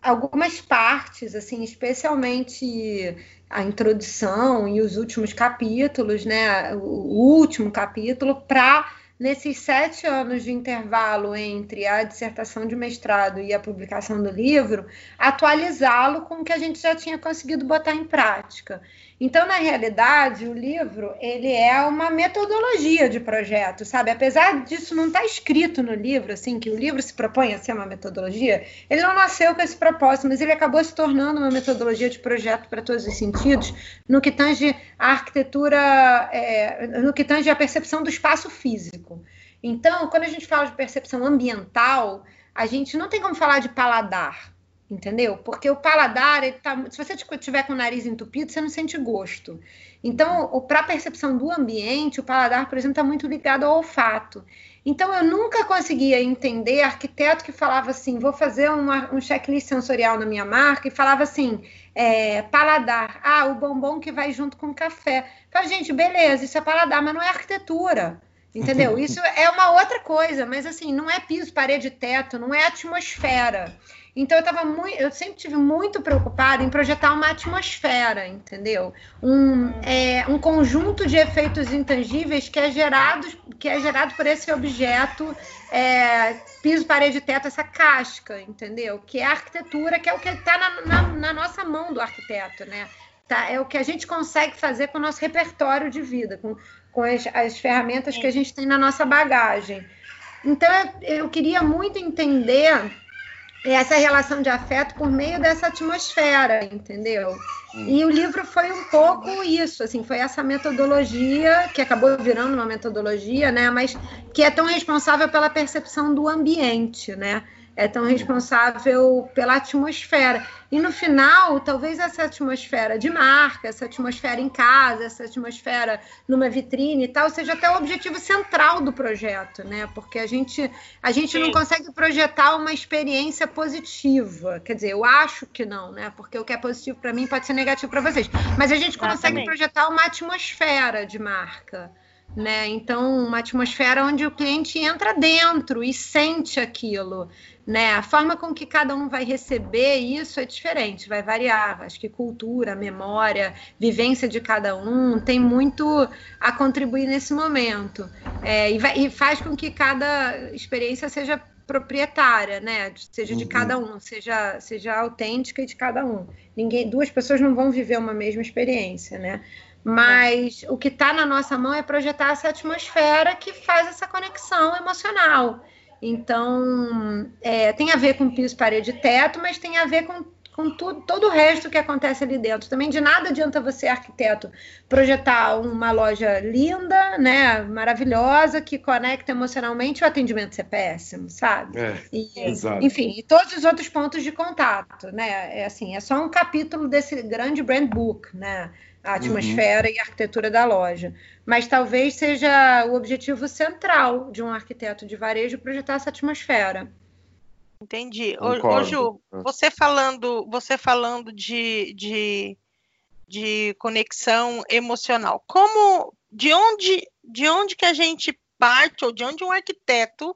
algumas partes, assim, especialmente a introdução e os últimos capítulos, né? O último capítulo, para nesses sete anos de intervalo entre a dissertação de mestrado e a publicação do livro, atualizá-lo com o que a gente já tinha conseguido botar em prática. Então, na realidade, o livro ele é uma metodologia de projeto, sabe? Apesar disso não estar tá escrito no livro, assim, que o livro se propõe a ser uma metodologia, ele não nasceu com esse propósito, mas ele acabou se tornando uma metodologia de projeto para todos os sentidos, no que tange a arquitetura, é, no que tange a percepção do espaço físico. Então, quando a gente fala de percepção ambiental, a gente não tem como falar de paladar, entendeu? Porque o paladar, tá, se você tiver com o nariz entupido, você não sente gosto. Então, para a percepção do ambiente, o paladar, por exemplo, está muito ligado ao olfato. Então, eu nunca conseguia entender arquiteto que falava assim: vou fazer uma, um checklist sensorial na minha marca, e falava assim: é, paladar, ah, o bombom que vai junto com o café. Fala, gente, beleza, isso é paladar, mas não é arquitetura. Entendeu? Isso é uma outra coisa, mas assim, não é piso, parede, teto, não é atmosfera. Então eu tava muito, eu sempre tive muito preocupada em projetar uma atmosfera, entendeu? Um, é, um conjunto de efeitos intangíveis que é gerado, que é gerado por esse objeto, é, piso, parede, teto, essa casca, entendeu? Que é a arquitetura, que é o que está na, na, na, nossa mão do arquiteto, né? Tá, é o que a gente consegue fazer com o nosso repertório de vida, com, com as, as ferramentas que a gente tem na nossa bagagem. Então eu, eu queria muito entender essa relação de afeto por meio dessa atmosfera, entendeu? Hum. E o livro foi um pouco isso, assim, foi essa metodologia que acabou virando uma metodologia, né? Mas que é tão responsável pela percepção do ambiente, né? É tão responsável pela atmosfera. E no final, talvez essa atmosfera de marca, essa atmosfera em casa, essa atmosfera numa vitrine e tal, seja até o objetivo central do projeto, né? Porque a gente, a gente não consegue projetar uma experiência positiva. Quer dizer, eu acho que não, né? Porque o que é positivo para mim pode ser negativo para vocês. Mas a gente consegue projetar uma atmosfera de marca. Né? Então, uma atmosfera onde o cliente entra dentro e sente aquilo né? A forma com que cada um vai receber isso é diferente, vai variar. Acho que cultura, memória, vivência de cada um tem muito a contribuir nesse momento. É, e, vai, e, faz com que cada experiência seja proprietária, né? Seja de uhum. cada um, seja, seja autêntica de cada um. Ninguém, duas pessoas não vão viver uma mesma experiência, né? Mas o que está na nossa mão é projetar essa atmosfera que faz essa conexão emocional. Então, é, tem a ver com piso, parede e teto, mas tem a ver com, com tudo, todo o resto que acontece ali dentro. Também de nada adianta você, arquiteto, projetar uma loja linda, né, maravilhosa, que conecta emocionalmente, o atendimento ser péssimo, sabe? É, e. Enfim, e todos os outros pontos de contato, né? É assim, é só um capítulo desse grande brand book, né? A atmosfera uhum. e a arquitetura da loja. Mas talvez seja o objetivo central de um arquiteto de varejo projetar essa atmosfera. Entendi. Concordo. Ô, Ju, você falando, você falando de, de, de conexão emocional, como de onde de onde que a gente parte ou de onde um arquiteto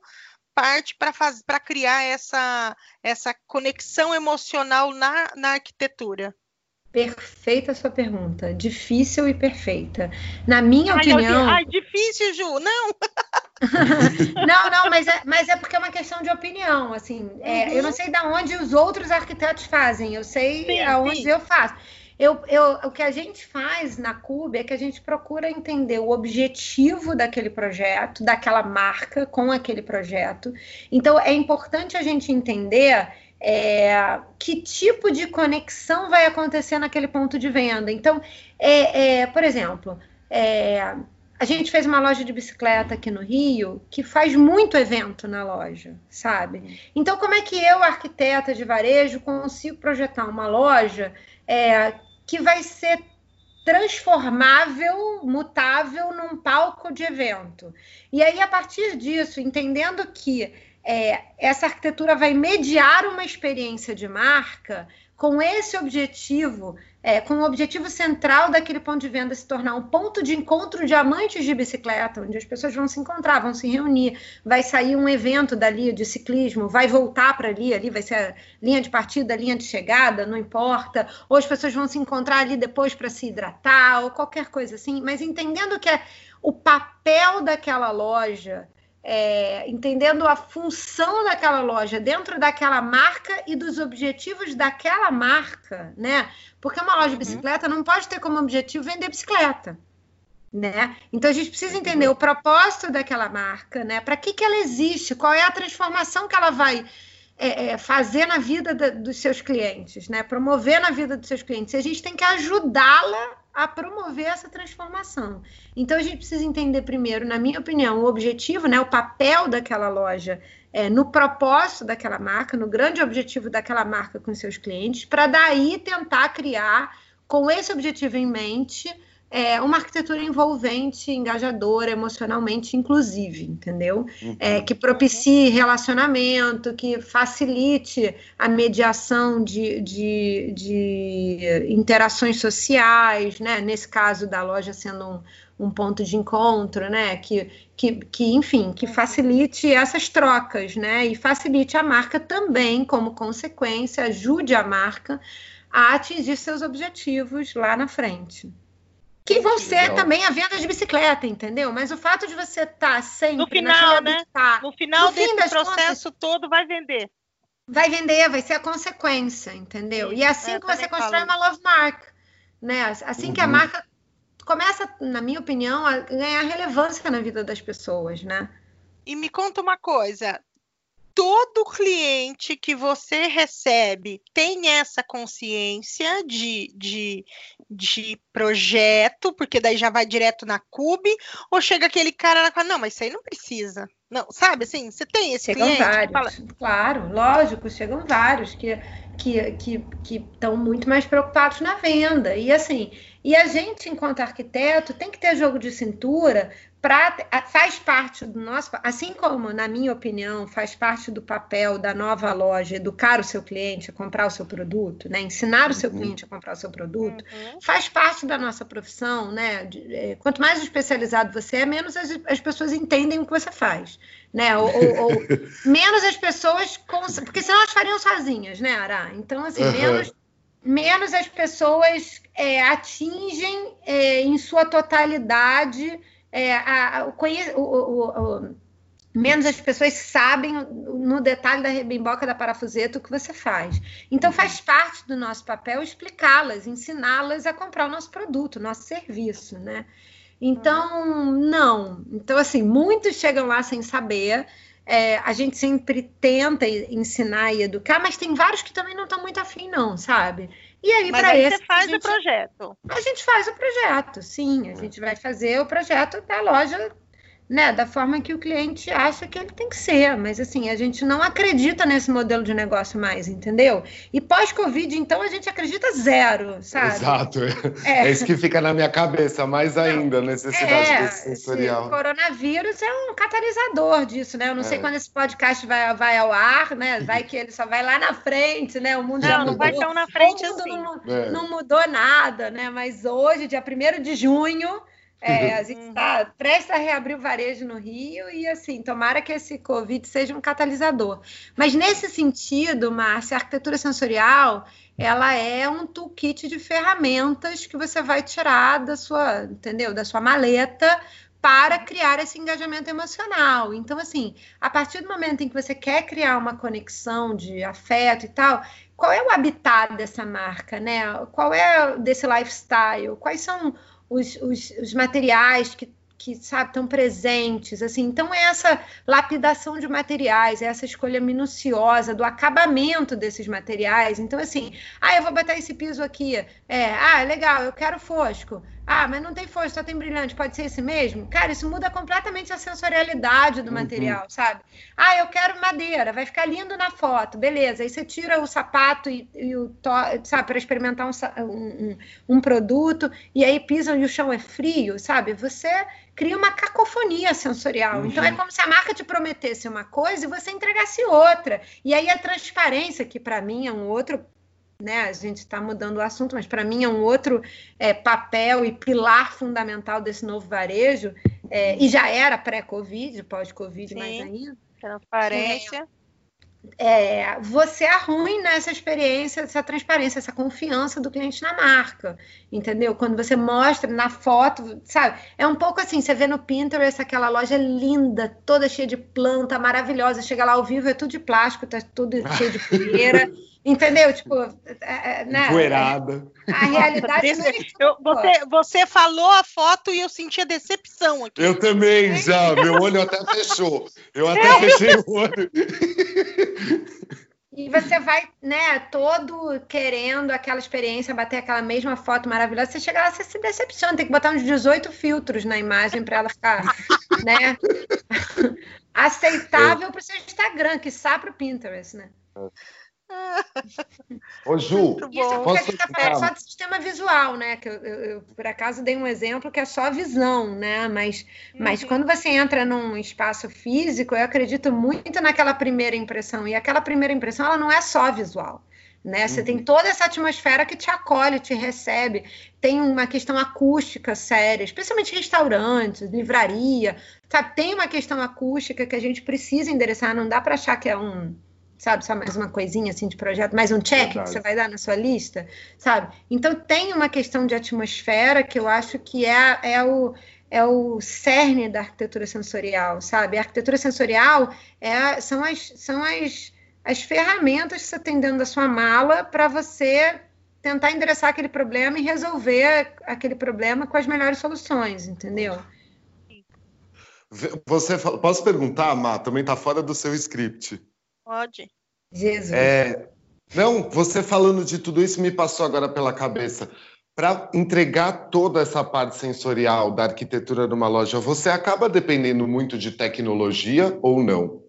parte para fazer para criar essa essa conexão emocional na, na arquitetura? Perfeita a sua pergunta. Difícil e perfeita. Na minha ai, opinião. Ai, difícil, Ju, não! não, não, mas é, mas é porque é uma questão de opinião. Assim, é, uhum. eu não sei de onde os outros arquitetos fazem, eu sei sim, aonde sim. eu faço. Eu, eu, o que a gente faz na CUB é que a gente procura entender o objetivo daquele projeto, daquela marca com aquele projeto. Então, é importante a gente entender é, que tipo de conexão vai acontecer naquele ponto de venda. Então, é, é por exemplo, é, a gente fez uma loja de bicicleta aqui no Rio que faz muito evento na loja, sabe? Então, como é que eu, arquiteta de varejo, consigo projetar uma loja é, que vai ser transformável, mutável num palco de evento? E aí, a partir disso, entendendo que é, essa arquitetura vai mediar uma experiência de marca com esse objetivo, é, com o objetivo central daquele ponto de venda se tornar um ponto de encontro de amantes de bicicleta, onde as pessoas vão se encontrar, vão se reunir, vai sair um evento dali de ciclismo, vai voltar para ali, ali vai ser a linha de partida, a linha de chegada, não importa, ou as pessoas vão se encontrar ali depois para se hidratar, ou qualquer coisa assim, mas entendendo que é o papel daquela loja é, entendendo a função daquela loja dentro daquela marca e dos objetivos daquela marca, né? Porque uma loja de uhum. bicicleta não pode ter como objetivo vender bicicleta, né? Então a gente precisa entender o propósito daquela marca, né? Para que, que ela existe? Qual é a transformação que ela vai é, é, fazer na vida da, dos seus clientes, né? Promover na vida dos seus clientes. E a gente tem que ajudá-la a promover essa transformação. Então a gente precisa entender primeiro, na minha opinião, o objetivo, né, o papel daquela loja é, no propósito daquela marca, no grande objetivo daquela marca com seus clientes, para daí tentar criar, com esse objetivo em mente, é, uma arquitetura envolvente, engajadora, emocionalmente inclusive, entendeu? Uhum. É, que propicie relacionamento, que facilite a mediação de, de, de, interações sociais, né? Nesse caso da loja sendo um, um ponto de encontro, né? Que, que, que, enfim, que facilite essas trocas, né? E facilite a marca também, como consequência, ajude a marca a atingir seus objetivos lá na frente. Que vão ser Legal. também a venda de bicicleta, entendeu? Mas o fato de você estar tá sempre no final, né? no final no desse processo contas, todo vai vender. Vai vender, vai ser a consequência, entendeu? Sim, e é assim que você constrói uma love mark, né? Assim uhum. que a uhum. marca começa, na minha opinião, a ganhar relevância na vida das pessoas, né? E me conta uma coisa, todo cliente que você recebe tem essa consciência de, de, de projeto, porque daí já vai direto na Cube, ou chega aquele cara e fala, não, mas isso aí não precisa. Não, sabe assim, você tem esse chegam cliente? Vários. Claro, lógico, chegam vários que que que estão muito mais preocupados na venda. E assim, e a gente, enquanto arquiteto, tem que ter jogo de cintura pra, faz parte do nosso, assim como, na minha opinião, faz parte do papel da nova loja educar o seu cliente a comprar o seu produto, né? ensinar o seu uhum. cliente a comprar o seu produto, uhum. faz parte da nossa profissão, né? De, é, quanto mais especializado você é, menos as, as pessoas entendem o que você faz, né? Ou, ou, ou menos as pessoas, porque senão elas fariam sozinhas, né, Ara? Então, assim, uhum. menos menos as pessoas é, atingem é, em sua totalidade é, a, o, o, o, menos as pessoas sabem no detalhe da rebimboca da parafuseta o que você faz. Então faz parte do nosso papel explicá-las, ensiná-las a comprar o nosso produto, o nosso serviço, né? Então, não. Então, assim, muitos chegam lá sem saber. é, a gente sempre tenta ensinar e educar, mas tem vários que também não estão muito afim, não, sabe? E aí, para esse. Você faz gente, o projeto. A gente faz o projeto, sim. A gente vai fazer o projeto da loja né, da forma que o cliente acha que ele tem que ser. Mas assim, a gente não acredita nesse modelo de negócio mais, entendeu? E pós-Covid, então, a gente acredita zero, sabe? Exato. É, é isso que fica na minha cabeça, mais ainda, a necessidade é, desse sensorial. O coronavírus é um catalisador disso, né? Eu não é. sei quando esse podcast vai, vai ao ar, né? Vai que ele só vai lá na frente, né? O mundo não, já mudou. Não, vai tão na frente assim. Não, é. não mudou nada, né? Mas hoje, dia 1 de junho é, a gente está prestes a reabrir o varejo no Rio e, assim, tomara que esse Covid seja um catalisador. Mas, nesse sentido, Márcia, a arquitetura sensorial, ela é um toolkit de ferramentas que você vai tirar da sua, entendeu, da sua maleta para criar esse engajamento emocional. Então, assim, a partir do momento em que você quer criar uma conexão de afeto e tal, qual é o habitat dessa marca, né? Qual é desse lifestyle? Quais são os, os, os materiais que que sabe estão presentes assim. Então é essa lapidação de materiais é essa escolha minuciosa do acabamento desses materiais. Então assim ah eu vou botar esse piso aqui. É ah legal eu quero fosco ah, mas não tem força, só tem brilhante, pode ser esse mesmo? Cara, isso muda completamente a sensorialidade do uhum. material, sabe? Ah, eu quero madeira, vai ficar lindo na foto, beleza. Aí você tira o sapato e, e o sabe, para experimentar um, um, um, produto, e aí pisam e o chão é frio, sabe? Você cria uma cacofonia sensorial. Uhum. Então é como se a marca te prometesse uma coisa e você entregasse outra. E aí a transparência, que para mim é um outro né? A gente está mudando o assunto, mas para mim é um outro é, papel e pilar fundamental desse novo varejo, é, e já era pré-Covid, pós-Covid mais ainda. Transparência. É, é, você arruina essa experiência, essa transparência, essa confiança do cliente na marca, entendeu? Quando você mostra na foto, sabe? É um pouco assim, você vê no Pinterest aquela loja linda, toda cheia de planta, maravilhosa, chega lá ao vivo, é tudo de plástico, tá tudo cheio de poeira. Entendeu? Tipo, é, é né? Poeirada. A realidade é eu, você, você falou a foto e eu senti a decepção aqui. Eu também, já. Meu olho até fechou. Eu até fechei o olho. E você vai, né, todo querendo aquela experiência, bater aquela mesma foto maravilhosa. Você chega lá, você se decepciona, tem que botar uns 18 filtros na imagem para ela ficar, né, aceitável é. para o seu Instagram, que para o Pinterest, né? É. Ô, Ju, Isso porque a gente está só de sistema visual, né? Que eu, eu, eu, por acaso, dei um exemplo que é só visão, né? Mas, uhum. mas quando você entra num espaço físico, eu acredito muito naquela primeira impressão. E aquela primeira impressão, ela não é só visual. Né? Você uhum. tem toda essa atmosfera que te acolhe, te recebe. Tem uma questão acústica séria, especialmente restaurantes, livraria. Sabe? Tem uma questão acústica que a gente precisa endereçar. Não dá para achar que é um sabe? Só mais uma coisinha assim de projeto, mais um check Verdade. que você vai dar na sua lista, sabe? Então tem uma questão de atmosfera que eu acho que é, é o é o cerne da arquitetura sensorial, sabe? A arquitetura sensorial é, são, as, são as, as ferramentas que você tem dentro da sua mala para você tentar endereçar aquele problema e resolver aquele problema com as melhores soluções, entendeu? Você posso perguntar, Má? Também está fora do seu script. Pode. Jesus. É, não, você falando de tudo isso me passou agora pela cabeça. Para entregar toda essa parte sensorial da arquitetura de uma loja, você acaba dependendo muito de tecnologia ou não?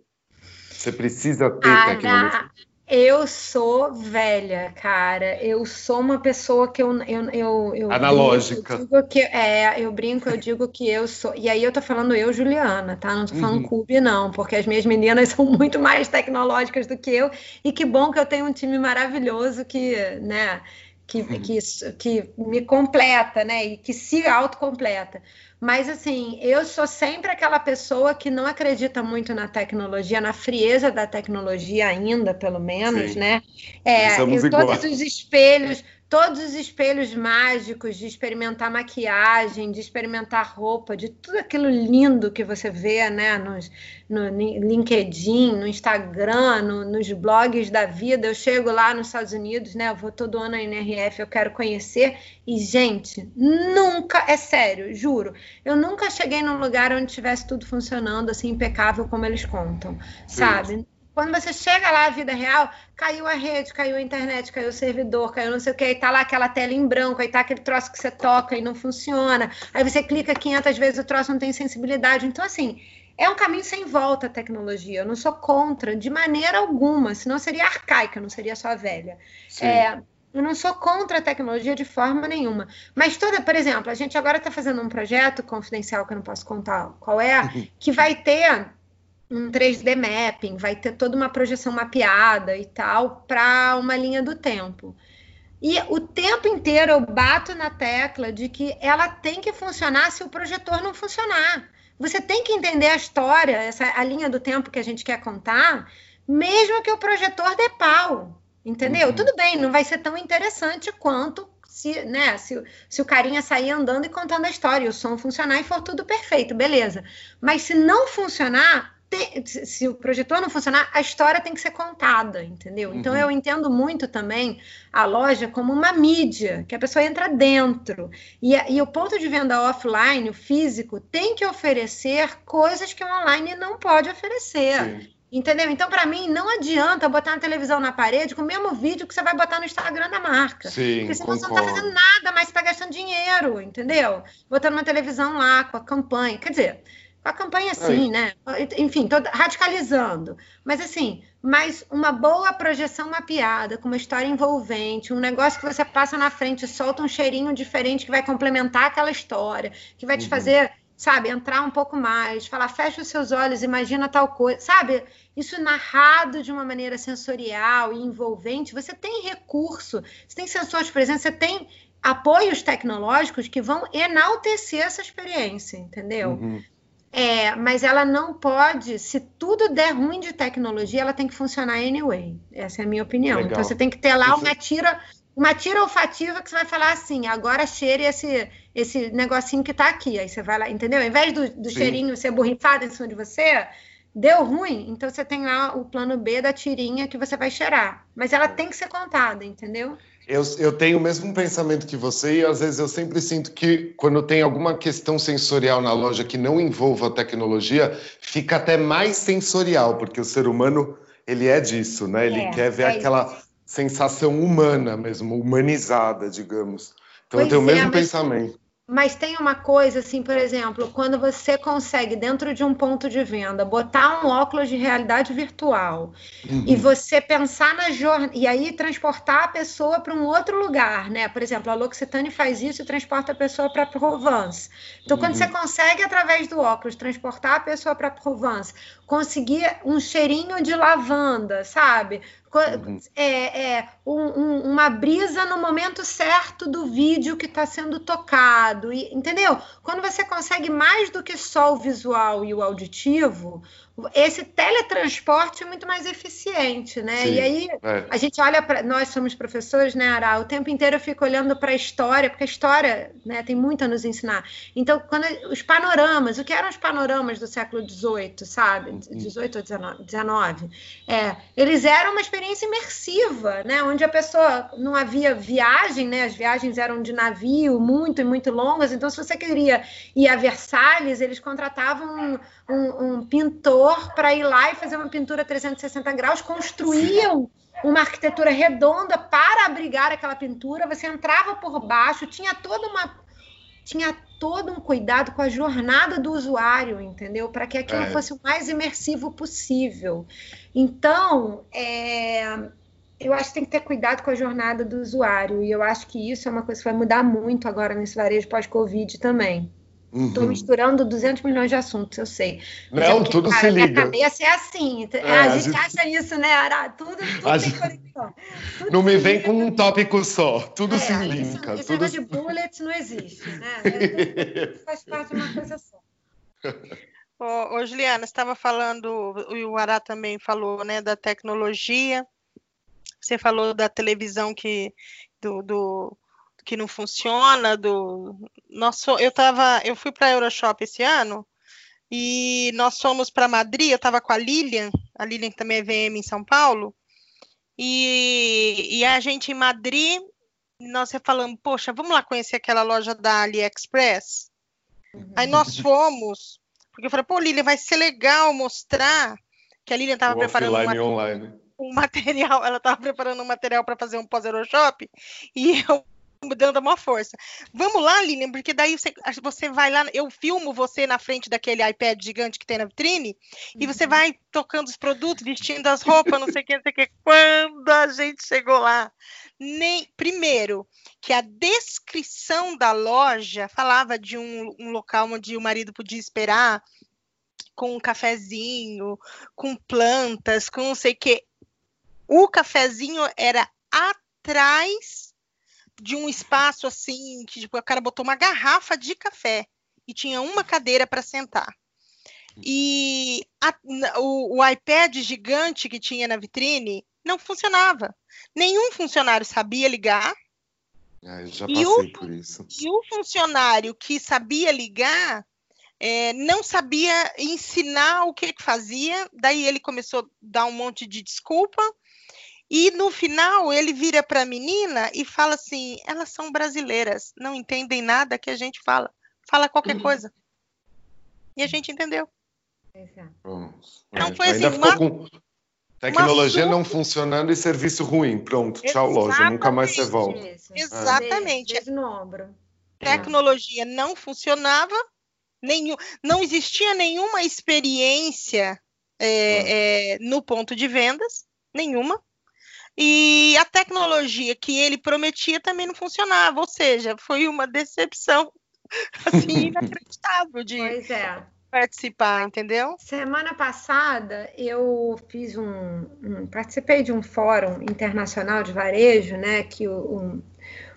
Você precisa ter ah, tecnologia? Eu sou velha, cara. Eu sou uma pessoa que eu. eu, eu, eu Analógica. Brinco, eu, que, é, eu brinco, eu digo que eu sou. E aí eu tô falando eu, Juliana, tá? Não tô falando uhum. Cube, não, porque as minhas meninas são muito mais tecnológicas do que eu. E que bom que eu tenho um time maravilhoso que, né, que, uhum. que, que me completa, né? E que se autocompleta. Mas assim, eu sou sempre aquela pessoa que não acredita muito na tecnologia, na frieza da tecnologia ainda, pelo menos, Sim. né? É, todos os espelhos, todos os espelhos mágicos de experimentar maquiagem, de experimentar roupa, de tudo aquilo lindo que você vê né, nos, no LinkedIn, no Instagram, no, nos blogs da vida. Eu chego lá nos Estados Unidos, né? Eu vou todo ano na NRF, eu quero conhecer. E, gente, nunca, é sério, juro, eu nunca cheguei num lugar onde tivesse tudo funcionando assim, impecável como eles contam, sabe? Quando você chega lá, a vida real, caiu a rede, caiu a internet, caiu o servidor, caiu não sei o que, aí tá lá aquela tela em branco, aí tá aquele troço que você toca e não funciona. Aí você clica 500 vezes, o troço não tem sensibilidade. Então, assim, é um caminho sem volta a tecnologia. Eu não sou contra de maneira alguma, senão seria arcaica, não seria só velha. É, eu não sou contra a tecnologia de forma nenhuma. Mas toda, por exemplo, a gente agora está fazendo um projeto confidencial que eu não posso contar qual é, que vai ter um 3D mapping, vai ter toda uma projeção mapeada e tal para uma linha do tempo. E o tempo inteiro eu bato na tecla de que ela tem que funcionar se o projetor não funcionar. Você tem que entender a história, essa a linha do tempo que a gente quer contar, mesmo que o projetor dê pau. Entendeu? Uhum. Tudo bem, não vai ser tão interessante quanto se, né, se, se o carinha sair andando e contando a história, o som funcionar e for tudo perfeito, beleza. Mas se não funcionar, se o projetor não funcionar, a história tem que ser contada, entendeu? Então, uhum. Eu entendo muito também a loja como uma mídia, que a pessoa entra dentro. E, e o ponto de venda offline, o físico, tem que oferecer coisas que o online não pode oferecer. Sim. Entendeu? Então, para mim, não adianta botar na televisão na parede com o mesmo vídeo que você vai botar no Instagram da marca. Sim, Porque senão concordo. você não está fazendo nada, mas você está gastando dinheiro, entendeu? Botando uma televisão lá com a campanha. Quer dizer, a campanha sim, né? Enfim, tô radicalizando. Mas assim, mas uma boa projeção mapeada, com uma história envolvente, um negócio que você passa na frente, solta um cheirinho diferente que vai complementar aquela história, que vai te uhum. fazer, sabe, entrar um pouco mais, falar, fecha os seus olhos, imagina tal coisa, sabe? Isso narrado de uma maneira sensorial e envolvente, você tem recurso, você tem sensores presentes, você tem apoios tecnológicos que vão enaltecer essa experiência, entendeu? Uhum. É, mas ela não pode, se tudo der ruim de tecnologia, ela tem que funcionar anyway. Essa é a minha opinião. Legal. Então você tem que ter lá uma tira, uma tira olfativa que você vai falar assim, agora cheire esse, esse negocinho que está aqui. Aí você vai lá, entendeu? Ao invés do, do cheirinho ser borrifado em cima de você, deu ruim, então você tem lá o plano B da tirinha que você vai cheirar. Mas ela tem que ser contada, entendeu? Eu, eu tenho o mesmo pensamento que você e às vezes eu sempre sinto que quando tem alguma questão sensorial na loja que não envolva a tecnologia, fica até mais sensorial, porque o ser humano ele é disso, né? Ele é, quer ver é aquela isso. sensação humana mesmo, humanizada, digamos. Então pois eu tenho o mesmo é, pensamento. Mas tem uma coisa, assim, por exemplo, quando você consegue, dentro de um ponto de venda, botar um óculos de realidade virtual uhum. e você pensar na jornada, e aí transportar a pessoa para um outro lugar, né? Por exemplo, a L'Occitane faz isso e transporta a pessoa para Provence. Então, uhum. quando você consegue, através do óculos, transportar a pessoa para Provence, conseguir um cheirinho de lavanda, sabe? Uhum. É, é um, um, uma brisa no momento certo do vídeo que está sendo tocado, e, entendeu? Quando você consegue mais do que só o visual e o auditivo, esse teletransporte é muito mais eficiente, né? Sim, e aí é. a gente olha para nós somos professores, né, Ara? O tempo inteiro eu fico olhando para a história, porque a história, né, tem muito a nos ensinar. Então, quando os panoramas, o que eram os panoramas do século XVIII, sabe? XVIII ou XIX, é, eles eram uma experiência imersiva, né? Onde a pessoa não havia viagem, né? As viagens eram de navio, muito e muito longas. Então, se você queria ir a Versalhes, eles contratavam um, um, pintor para ir lá e fazer uma pintura 360 graus, construíam uma arquitetura redonda para abrigar aquela pintura, você entrava por baixo, tinha toda uma tinha todo um cuidado com a jornada do usuário, entendeu? Para que aquilo é. fosse o mais imersivo possível. Então, é, eu acho que tem que ter cuidado com a jornada do usuário, e eu acho que isso é uma coisa que vai mudar muito agora nesse varejo pós-Covid também. Estou uhum. misturando 200 milhões de assuntos, eu sei. Não, porque, tudo cara, se liga. A cabeça é assim. É, a, a, gente, gente acha isso, né, Ara? Tudo, tudo tem gente... conexão. Tudo não me vem com um tópico só. Tudo é, se linka. Esse tudo... de bullets não existe, né? É, faz parte de uma coisa só. Ô, ô Juliana, você estava falando, e o Ará também falou, né, da tecnologia. Você falou da televisão que do, do que não funciona, do nosso, eu tava, eu fui para a Euroshop esse ano e nós fomos para Madrid, eu estava com a Lilian, a Lilian também é VM em São Paulo, e, e a gente em Madrid, nós falamos, poxa, vamos lá conhecer aquela loja da AliExpress? Uhum. Aí nós fomos, porque eu falei, pô, Lilian, vai ser legal mostrar que a Lilian estava preparando uma, um material, ela estava preparando um material para fazer um pós-Euroshop, e eu dando uma força. Vamos lá, Lilian, porque daí você, você vai lá, eu filmo você na frente daquele iPad gigante que tem na vitrine, uhum. e você uhum. vai tocando os produtos, vestindo as roupas, não sei o que, não sei o que. Quando a gente chegou lá, nem primeiro que a descrição da loja falava de um, um local onde o marido podia esperar com um cafezinho, com plantas, com não sei o que. O cafezinho era atrás de um espaço assim, que tipo, o cara botou uma garrafa de café e tinha uma cadeira para sentar. E a, o, o, iPad gigante que tinha na vitrine não funcionava. Nenhum funcionário sabia ligar. Ah, já passei o, por isso. E o funcionário que sabia ligar é, não sabia ensinar o que, que fazia. Daí ele começou a dar um monte de desculpa e no final ele vira para a menina e fala assim: elas são brasileiras, não entendem nada que a gente fala. Fala qualquer uhum. coisa. E a gente entendeu. Então foi assim, uma, com tecnologia não funcionando e serviço ruim. Pronto, tchau loja, nunca mais você volta. Isso. Exatamente. É. no ombro. Tecnologia não funcionava, nenhum, não existia nenhuma experiência é, é, no ponto de vendas, nenhuma. E a tecnologia que ele prometia também não funcionava, ou seja, foi uma decepção assim inacreditável de é. participar, entendeu? Semana passada eu fiz um, um, participei de um fórum internacional de varejo, né? Que o, um,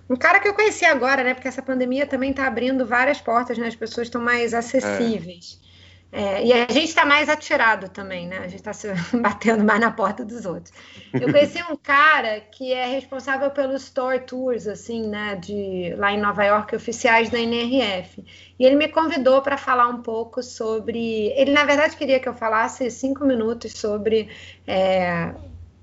um cara que eu conheci agora, né? Porque essa pandemia também está abrindo várias portas, né? As pessoas estão mais acessíveis. É. É, e a gente está mais atirado também, né? A gente está se batendo mais na porta dos outros. Eu conheci um cara que é responsável pelos store tours, assim, né? De lá em Nova York, oficiais da NRF. E ele me convidou para falar um pouco sobre. Ele, na verdade, queria que eu falasse cinco minutos sobre é,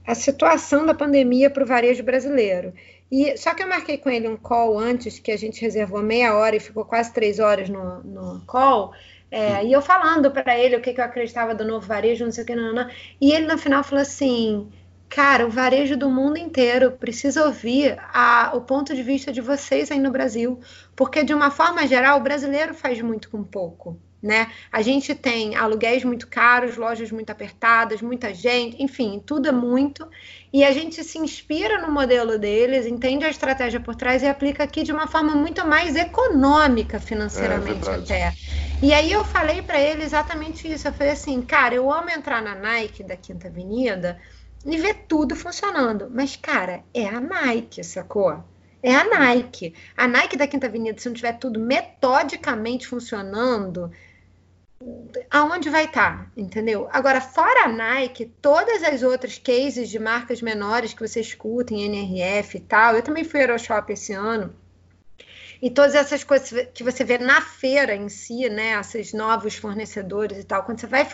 a situação da pandemia para o varejo brasileiro. E, só que eu marquei com ele um call antes, que a gente reservou meia hora e ficou quase três horas no, no call é, e eu falando para ele o que, que, eu acreditava do novo varejo, não sei o que, não, não. E ele no final falou assim: Cara, o varejo do mundo inteiro precisa ouvir a, o ponto de vista de vocês aí no Brasil, porque de uma forma geral o brasileiro faz muito com pouco. Né? A gente tem aluguéis muito caros, lojas muito apertadas, muita gente, enfim, tudo é muito. E a gente se inspira no modelo deles, entende a estratégia por trás e aplica aqui de uma forma muito mais econômica financeiramente é, até. E aí eu falei para ele exatamente isso. Eu falei assim, cara, eu amo entrar na Nike da Quinta Avenida e ver tudo funcionando. Mas, cara, é a Nike, sacou? É a Nike. A Nike da Quinta Avenida, se não tiver tudo metodicamente funcionando, aonde vai estar, tá, entendeu? Agora, fora a Nike, todas as outras cases de marcas menores que você escuta em NRF e tal, eu também fui ao Aeroshop esse ano, e todas essas coisas que você vê na feira em si, né, esses novos fornecedores e tal, quando você vai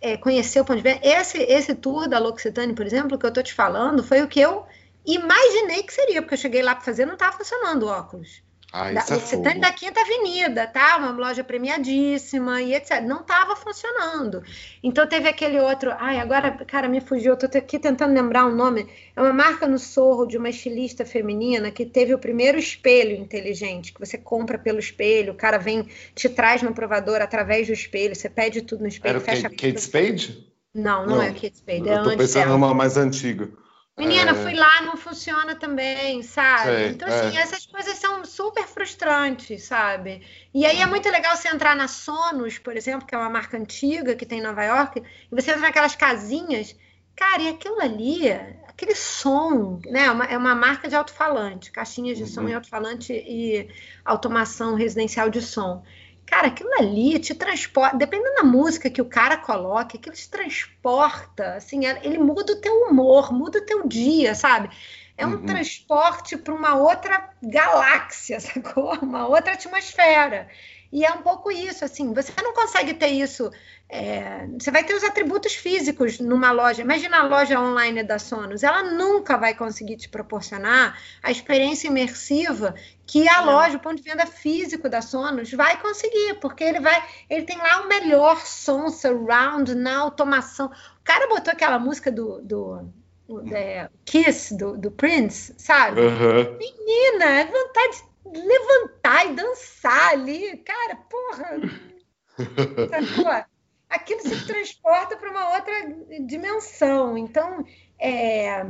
é, conhecer o ponto de vista, esse, esse tour da L'Occitane, por exemplo, que eu tô te falando, foi o que eu imaginei que seria, porque eu cheguei lá para fazer não estava funcionando o óculos. Ah, da, é da Quinta Avenida, tá? Uma loja premiadíssima e etc. Não estava funcionando. Então teve aquele outro. Ai, agora, cara, me fugiu. Eu tô aqui tentando lembrar o um nome. É uma marca no Sorro de uma estilista feminina que teve o primeiro espelho inteligente, que você compra pelo espelho, o cara vem, te traz no provador através do espelho, você pede tudo no espelho, Era fecha Kate, Kate Spade? Não, não, não, é Kate Spade. Eu é tô pensando numa mais antiga. Menina, é... fui lá, não funciona também, sabe? Sei, então, assim, é. essas coisas são super frustrantes, sabe? E aí é muito legal você entrar na Sonos, por exemplo, que é uma marca antiga que tem em Nova York, e você entra naquelas casinhas, cara, e aquilo ali, aquele som, né? É uma, é uma marca de alto-falante, caixinhas de uhum. som e alto-falante e automação residencial de som. Cara, aquilo ali te transporta, dependendo da música que o cara coloca, aquilo te transporta, assim, é, ele muda o teu humor, muda o teu dia, sabe? É um uhum. transporte para uma outra galáxia, sacou? Uma outra atmosfera. E é um pouco isso, assim, você não consegue ter isso. É, você vai ter os atributos físicos numa loja. Imagina a loja online da Sonos, ela nunca vai conseguir te proporcionar a experiência imersiva que a loja, o ponto de venda físico da Sonos, vai conseguir, porque ele vai, ele tem lá o melhor som surround na automação. O cara botou aquela música do, do é, Kiss do, do Prince, sabe? Uhum. Menina, é vontade levantar e dançar ali, cara, porra. Aquilo se transporta para uma outra dimensão. Então, é,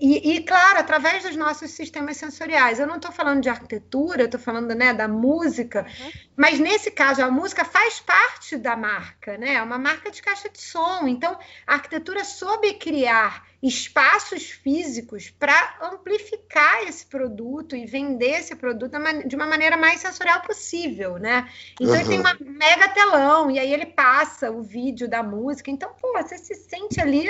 e, e, claro, através dos nossos sistemas sensoriais. Eu não estou falando de arquitetura, estou falando né, da música, uhum. mas nesse caso a música faz parte da marca, né? É uma marca de caixa de som. Então, a arquitetura soube criar espaços físicos para amplificar esse produto e vender esse produto de uma maneira mais sensorial possível, né? Então uhum. ele tem uma mega telão e aí ele passa o vídeo da música. Então, pô, você se sente ali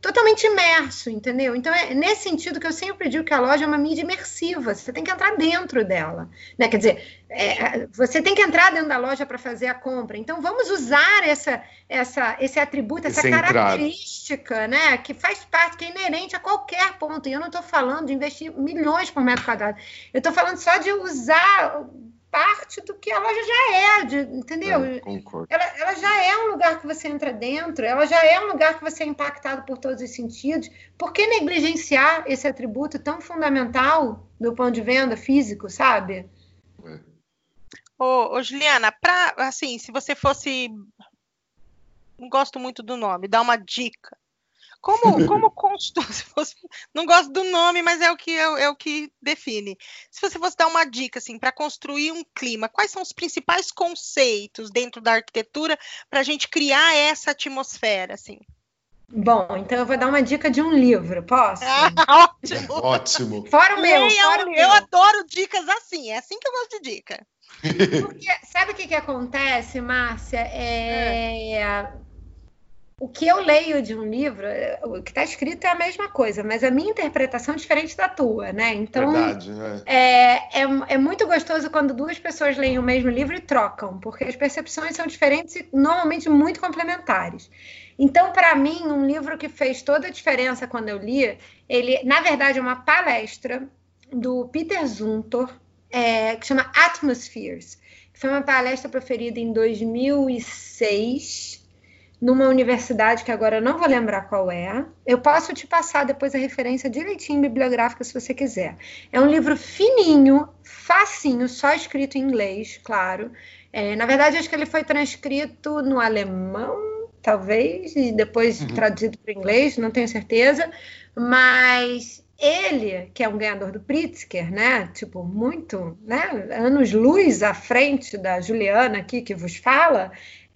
totalmente imerso, entendeu? Então é nesse sentido que eu sempre digo que a loja é uma mídia imersiva, você tem que entrar dentro dela, né? Quer dizer, é, você tem que entrar dentro da loja para fazer a compra. Então vamos usar essa, essa, esse atributo, essa característica, né? Que faz parte, que é inerente a qualquer ponto. E eu não estou falando de investir milhões por metro quadrado. Eu estou falando só de usar parte do que a loja já é, de, entendeu? É, ela, ela, já é um lugar que você entra dentro, ela já é um lugar que você é impactado por todos os sentidos. Por que negligenciar esse atributo tão fundamental do ponto de venda físico, sabe? É. Ô, ô Juliana, pra, assim, se você fosse. Não gosto muito do nome, dá uma dica como, como construir? Não gosto do nome, mas é o que é, é, o que define. Se você fosse dar uma dica assim para construir um clima, quais são os principais conceitos dentro da arquitetura para a gente criar essa atmosfera, assim? Bom, então eu vou dar uma dica de um livro, posso? Ah, ótimo. ótimo. Fora o meu, fora o meu. Eu adoro dicas assim, é assim que eu gosto de dica. Porque, sabe o que, que acontece, Márcia? É, é o que eu leio de um livro, o que está escrito é a mesma coisa, mas a minha interpretação é diferente da tua, né? Então, Verdade, né? É, é, é, muito gostoso quando duas pessoas leem o mesmo livro e trocam, porque as percepções são diferentes e normalmente muito complementares. Então, para mim, um livro que fez toda a diferença quando eu li, ele, na verdade, é uma palestra do Peter Zumthor, é, que chama Atmospheres. Foi uma palestra proferida em 2006 numa universidade que agora eu não vou lembrar qual é. Eu posso te passar depois a referência direitinho bibliográfica se você quiser. É um livro fininho, facinho, só escrito em inglês, claro. É, na verdade, acho que ele foi transcrito no alemão, talvez, e depois uhum. traduzido para o inglês, não tenho certeza. Mas ele, que é um ganhador do Pritzker, né? Tipo, muito, né? Anos luz à frente da Juliana aqui que vos fala,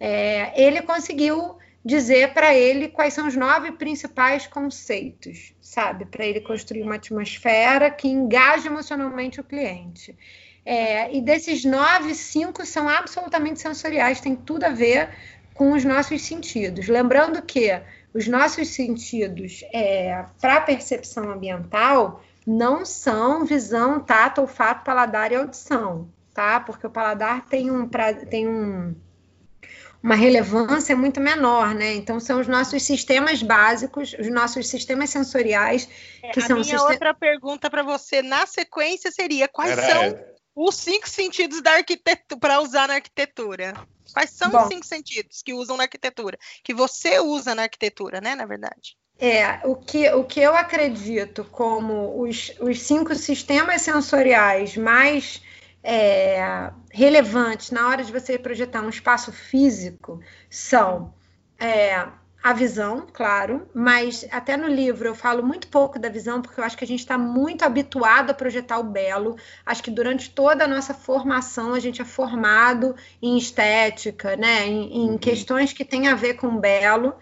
é, ele conseguiu dizer para ele quais são os nove principais conceitos, sabe? Para ele construir uma atmosfera que engaje emocionalmente o cliente. É, e desses nove, cinco são absolutamente sensoriais, tem tudo a ver com os nossos sentidos. Lembrando que os nossos sentidos é, para percepção ambiental não são visão, tato, olfato, paladar e audição, tá? Porque o paladar tem um, tem um uma relevância muito menor, né? Então são os nossos sistemas básicos, os nossos sistemas sensoriais é, que a são. A minha sistem... outra pergunta para você na sequência seria quais Era são essa. os cinco sentidos da arquitetura para usar na arquitetura? Quais são Bom, os cinco sentidos que usam na arquitetura? Que você usa na arquitetura, né? Na verdade. É, o que, o que eu acredito como os, os cinco sistemas sensoriais mais é, relevantes na hora de você projetar um espaço físico são é, a visão, claro, mas até no livro eu falo muito pouco da visão, porque eu acho que a gente está muito habituado a projetar o belo. Acho que durante toda a nossa formação a gente é formado em estética, né? em, em uhum. questões que têm a ver com o belo.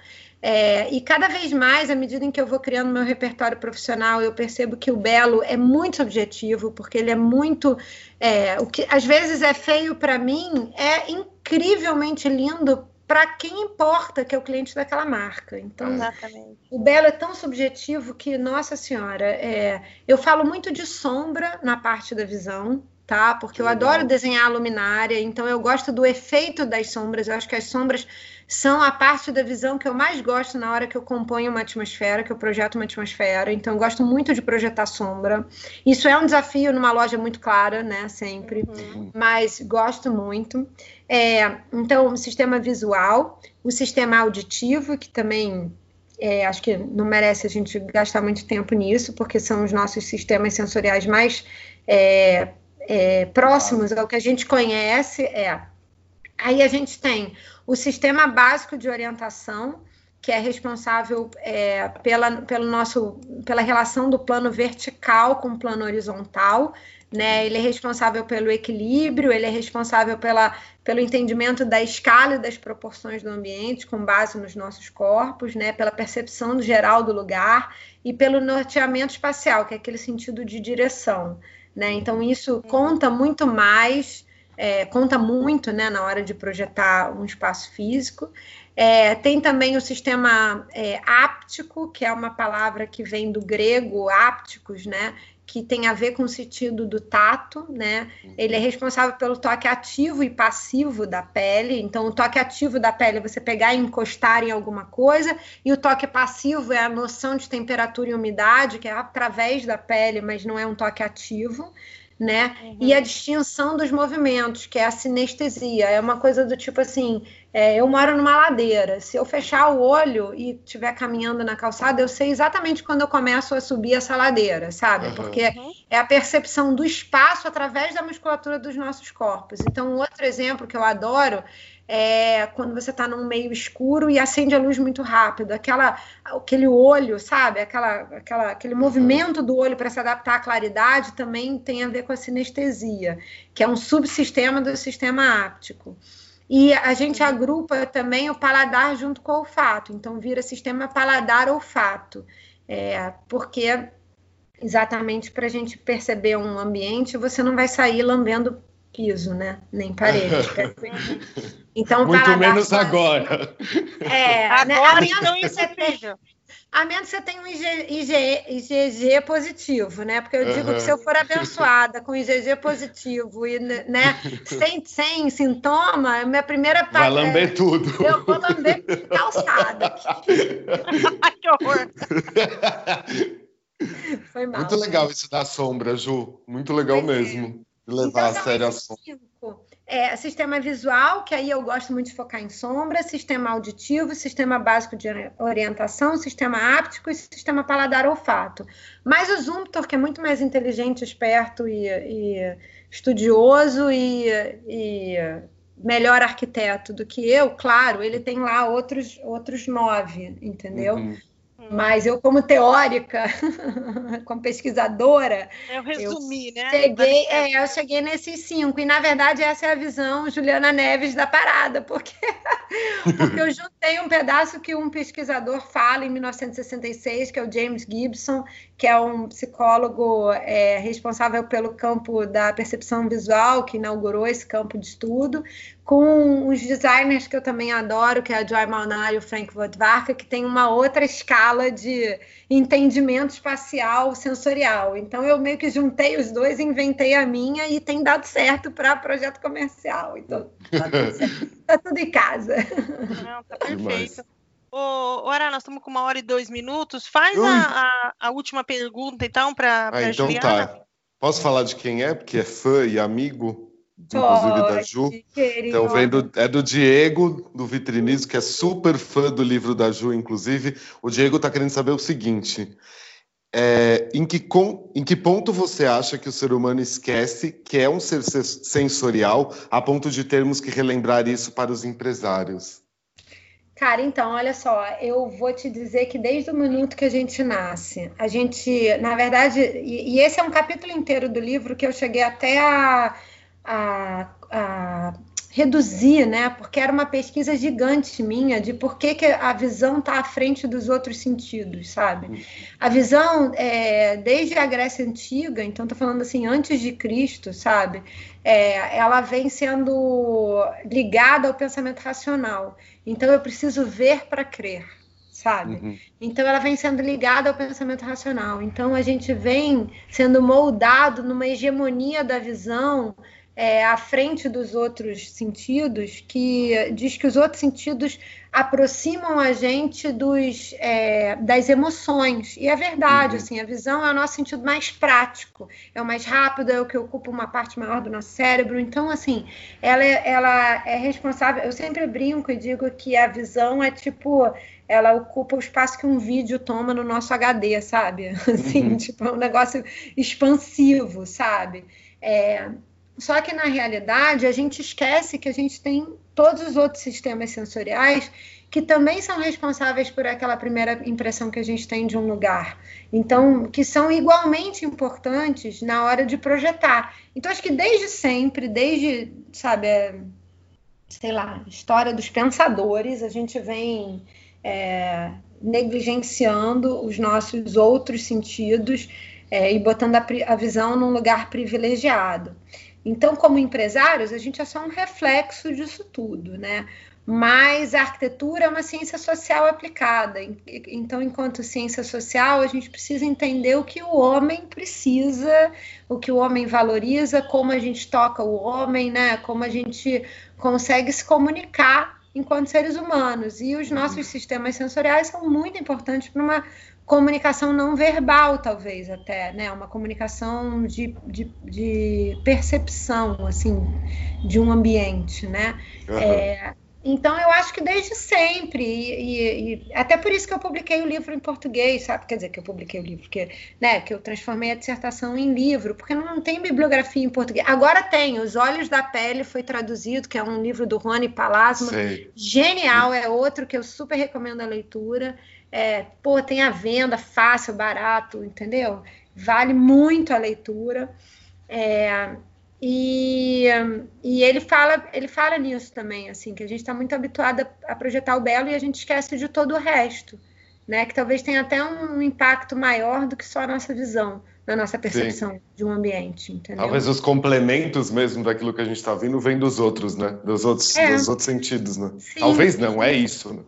É, e cada vez mais, à medida em que eu vou criando meu repertório profissional, eu percebo que o belo é muito objetivo, porque ele é muito. É, o que às vezes é feio para mim é incrivelmente lindo para quem importa, que é o cliente daquela marca. Então, Exatamente. o belo é tão subjetivo que, nossa senhora, é, eu falo muito de sombra na parte da visão, tá? Porque eu adoro desenhar a luminária, então eu gosto do efeito das sombras. Eu acho que as sombras são a parte da visão que eu mais gosto na hora que eu componho uma atmosfera, que eu projeto uma atmosfera. Então, eu gosto muito de projetar sombra. Isso é um desafio numa loja muito clara, né? Sempre. Uhum. Mas gosto muito. É, então, o sistema visual, o sistema auditivo, que também é, acho que não merece a gente gastar muito tempo nisso, porque são os nossos sistemas sensoriais mais é, é, próximos ao que a gente conhece. É. Aí a gente tem o sistema básico de orientação, que é responsável é, pela, pelo nosso, pela relação do plano vertical com o plano horizontal. Né? Ele é responsável pelo equilíbrio, ele é responsável pela, pelo entendimento da escala e das proporções do ambiente, com base nos nossos corpos, né? pela percepção geral do lugar e pelo norteamento espacial, que é aquele sentido de direção. Né? Então, isso conta muito mais é, conta muito né, na hora de projetar um espaço físico. É, tem também o sistema é, áptico, que é uma palavra que vem do grego ápticos, né? Que tem a ver com o sentido do tato, né? Ele é responsável pelo toque ativo e passivo da pele. Então, o toque ativo da pele é você pegar e encostar em alguma coisa, e o toque passivo é a noção de temperatura e umidade, que é através da pele, mas não é um toque ativo né? Uhum. E a distinção dos movimentos, que é a sinestesia. É uma coisa do tipo assim: é, eu moro numa ladeira. Se eu fechar o olho e estiver caminhando na calçada, eu sei exatamente quando eu começo a subir essa ladeira, sabe? Uhum. Porque é a percepção do espaço através da musculatura dos nossos corpos. Então, um outro exemplo que eu adoro é quando você está num meio escuro e acende a luz muito rápido, aquela, aquele olho, sabe? Aquela, aquela, aquele movimento do olho para se adaptar à claridade também tem a ver com a sinestesia, que é um subsistema do sistema áptico. E a gente agrupa também o paladar junto com o olfato, então vira sistema paladar-olfato, é, porque exatamente para a gente perceber um ambiente, você não vai sair lambendo piso, né? Nem parede. então, Muito menos agora. É, agora né? a menos não você tenha, a menos que você tenha um IG, IgG positivo, né? Porque eu digo uhum. que se eu for abençoada com IgG positivo e né, sem, sem sintoma, minha primeira Vai lamber é, tudo. Eu vou lamber calçada. que horror. Foi mal. Muito legal isso da sombra, Ju. Muito legal Foi mesmo levar então, a sério a sombra. É, sistema visual, que aí eu gosto muito de focar em sombra, sistema auditivo, sistema básico de orientação, sistema áptico e sistema paladar olfato. Mas o Zumptor, que é muito mais inteligente, esperto e, e estudioso e, e, melhor arquiteto do que eu, claro, ele tem lá outros, outros nove, entendeu? Uhum. Mas eu, como teórica, como pesquisadora. Eu resumi, eu né? Cheguei, é, eu cheguei nesses cinco. E, na verdade, essa é a visão Juliana Neves da parada, porque, porque eu juntei um pedaço que um pesquisador fala em 1966, que é o James Gibson, que é um psicólogo é, responsável pelo campo da percepção visual, que inaugurou esse campo de estudo, com os designers que eu também adoro, que é a Joy Malnar e o Frank Vodvarka, que tem uma outra escala de entendimento espacial sensorial. Então eu meio que juntei os dois, inventei a minha e tem dado certo para projeto comercial. Então tá tudo, certo. tá tudo em casa. Não, tá perfeito. Ô, Ara, nós estamos com uma hora e dois minutos. Faz a, a, a, última pergunta, então, para ah, então Juliana. tá. Posso falar de quem é? Porque é fã e amigo, inclusive da Ju. Então, vem do, é do Diego, do Vitrinismo, que é super fã do livro da Ju, inclusive. O Diego está querendo saber o seguinte. É, em, que com, em que ponto você acha que o ser humano esquece que é um ser sensorial a ponto de termos que relembrar isso para os empresários? Cara, então, olha só, eu vou te dizer que desde o minuto que a gente nasce, a gente, na verdade, e, e esse é um capítulo inteiro do livro que eu cheguei até a, a, a reduzir, né? Porque era uma pesquisa gigante minha de por que, que a visão está à frente dos outros sentidos, sabe? A visão, é, desde a Grécia Antiga, então estou falando assim, antes de Cristo, sabe? É, ela vem sendo ligada ao pensamento racional. Então eu preciso ver para crer, sabe? Uhum. Então ela vem sendo ligada ao pensamento racional. Então a gente vem sendo moldado numa hegemonia da visão é, à frente dos outros sentidos, que diz que os outros sentidos aproximam a gente dos, é, das emoções. E é verdade, uhum. assim, a visão é o nosso sentido mais prático, é o mais rápido, é o que ocupa uma parte maior do nosso cérebro. Então, assim, ela, é, ela é responsável. Eu sempre brinco e digo que a visão é tipo ela ocupa o espaço que um vídeo toma no nosso HD, sabe? Assim, uhum. tipo, é um negócio expansivo, sabe? É, só que na realidade a gente esquece que a gente tem todos os outros sistemas sensoriais que também são responsáveis por aquela primeira impressão que a gente tem de um lugar. Então, que são igualmente importantes na hora de projetar. Então, acho que desde sempre, desde, sabe, é, sei lá, história dos pensadores, a gente vem é, negligenciando os nossos outros sentidos é, e botando a, a visão num lugar privilegiado. Então, como empresários, a gente é só um reflexo disso tudo, né? Mas a arquitetura é uma ciência social aplicada. Então, enquanto ciência social, a gente precisa entender o que o homem precisa, o que o homem valoriza, como a gente toca o homem, né? Como a gente consegue se comunicar enquanto seres humanos. E os nossos sistemas sensoriais são muito importantes para uma comunicação não verbal, talvez até, né? Uma comunicação de, de, de percepção, assim, de um ambiente, né? Uhum. É, então, eu acho que desde sempre, e, e, e, até por isso que eu publiquei o livro em português, sabe? Quer dizer, que eu publiquei o livro, porque, né, que eu transformei a dissertação em livro, porque não, não tem bibliografia em português. Agora tem, Os Olhos da Pele foi traduzido, que é um livro do Rony Palasma. Sei. Genial, é outro que eu super recomendo a leitura. É, pô, tem a venda fácil, barato, entendeu? Vale muito a leitura. É, e, e ele fala ele fala nisso também, assim, que a gente está muito habituado a, projetar o belo e a gente esquece de todo o resto, né? Que talvez tenha até um impacto maior do que só a nossa visão, na nossa percepção Sim. de um ambiente, entendeu? Talvez os complementos mesmo daquilo que a gente está vendo vem dos outros, né? Dos outros, é. dos outros sentidos, né? Sim. Talvez não, é isso. Né?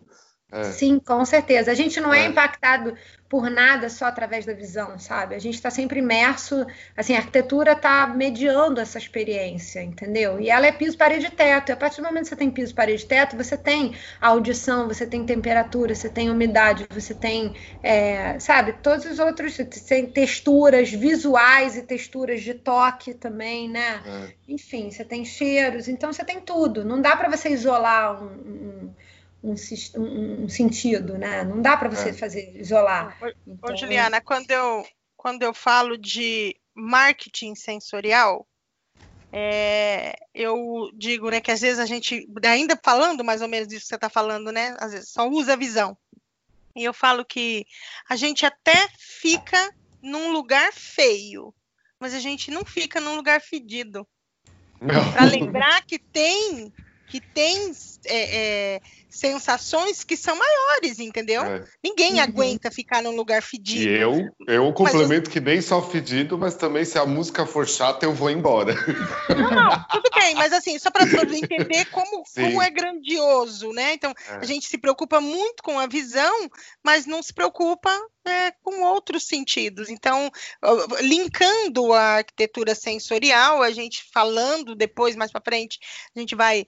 É. Sim, com certeza. A gente não é, é impactado por nada só através da visão, sabe? A gente está sempre imerso, assim, a arquitetura está mediando essa experiência, entendeu? E ela é piso, parede e teto. E a partir do momento que você tem piso, parede e teto, você tem audição, você tem temperatura, você tem umidade, você tem, é, sabe, todos os outros, tem texturas visuais e texturas de toque também, né? É. Enfim, você tem cheiros, então você tem tudo. Não dá para você isolar um, um um, um, um sentido, né? Não dá para você é. fazer isolar. Ô, então, ô, Juliana, quando eu, quando eu falo de marketing sensorial, é, eu digo né, que às vezes a gente, ainda falando mais ou menos disso que você está falando, né? Às vezes só usa a visão. E eu falo que a gente até fica num lugar feio, mas a gente não fica num lugar fedido. Para lembrar que tem que tem é, é, sensações que são maiores, entendeu? É. Ninguém uhum. aguenta ficar num lugar fedido. E eu, eu complemento que nem só fedido, mas também se a música for chata, eu vou embora. Não, não, tudo bem, mas assim, só para entender como, como é grandioso, né? Então, é. a gente se preocupa muito com a visão, mas não se preocupa é, com outros sentidos. Então, linkando a arquitetura sensorial, a gente falando depois, mais para frente, a gente vai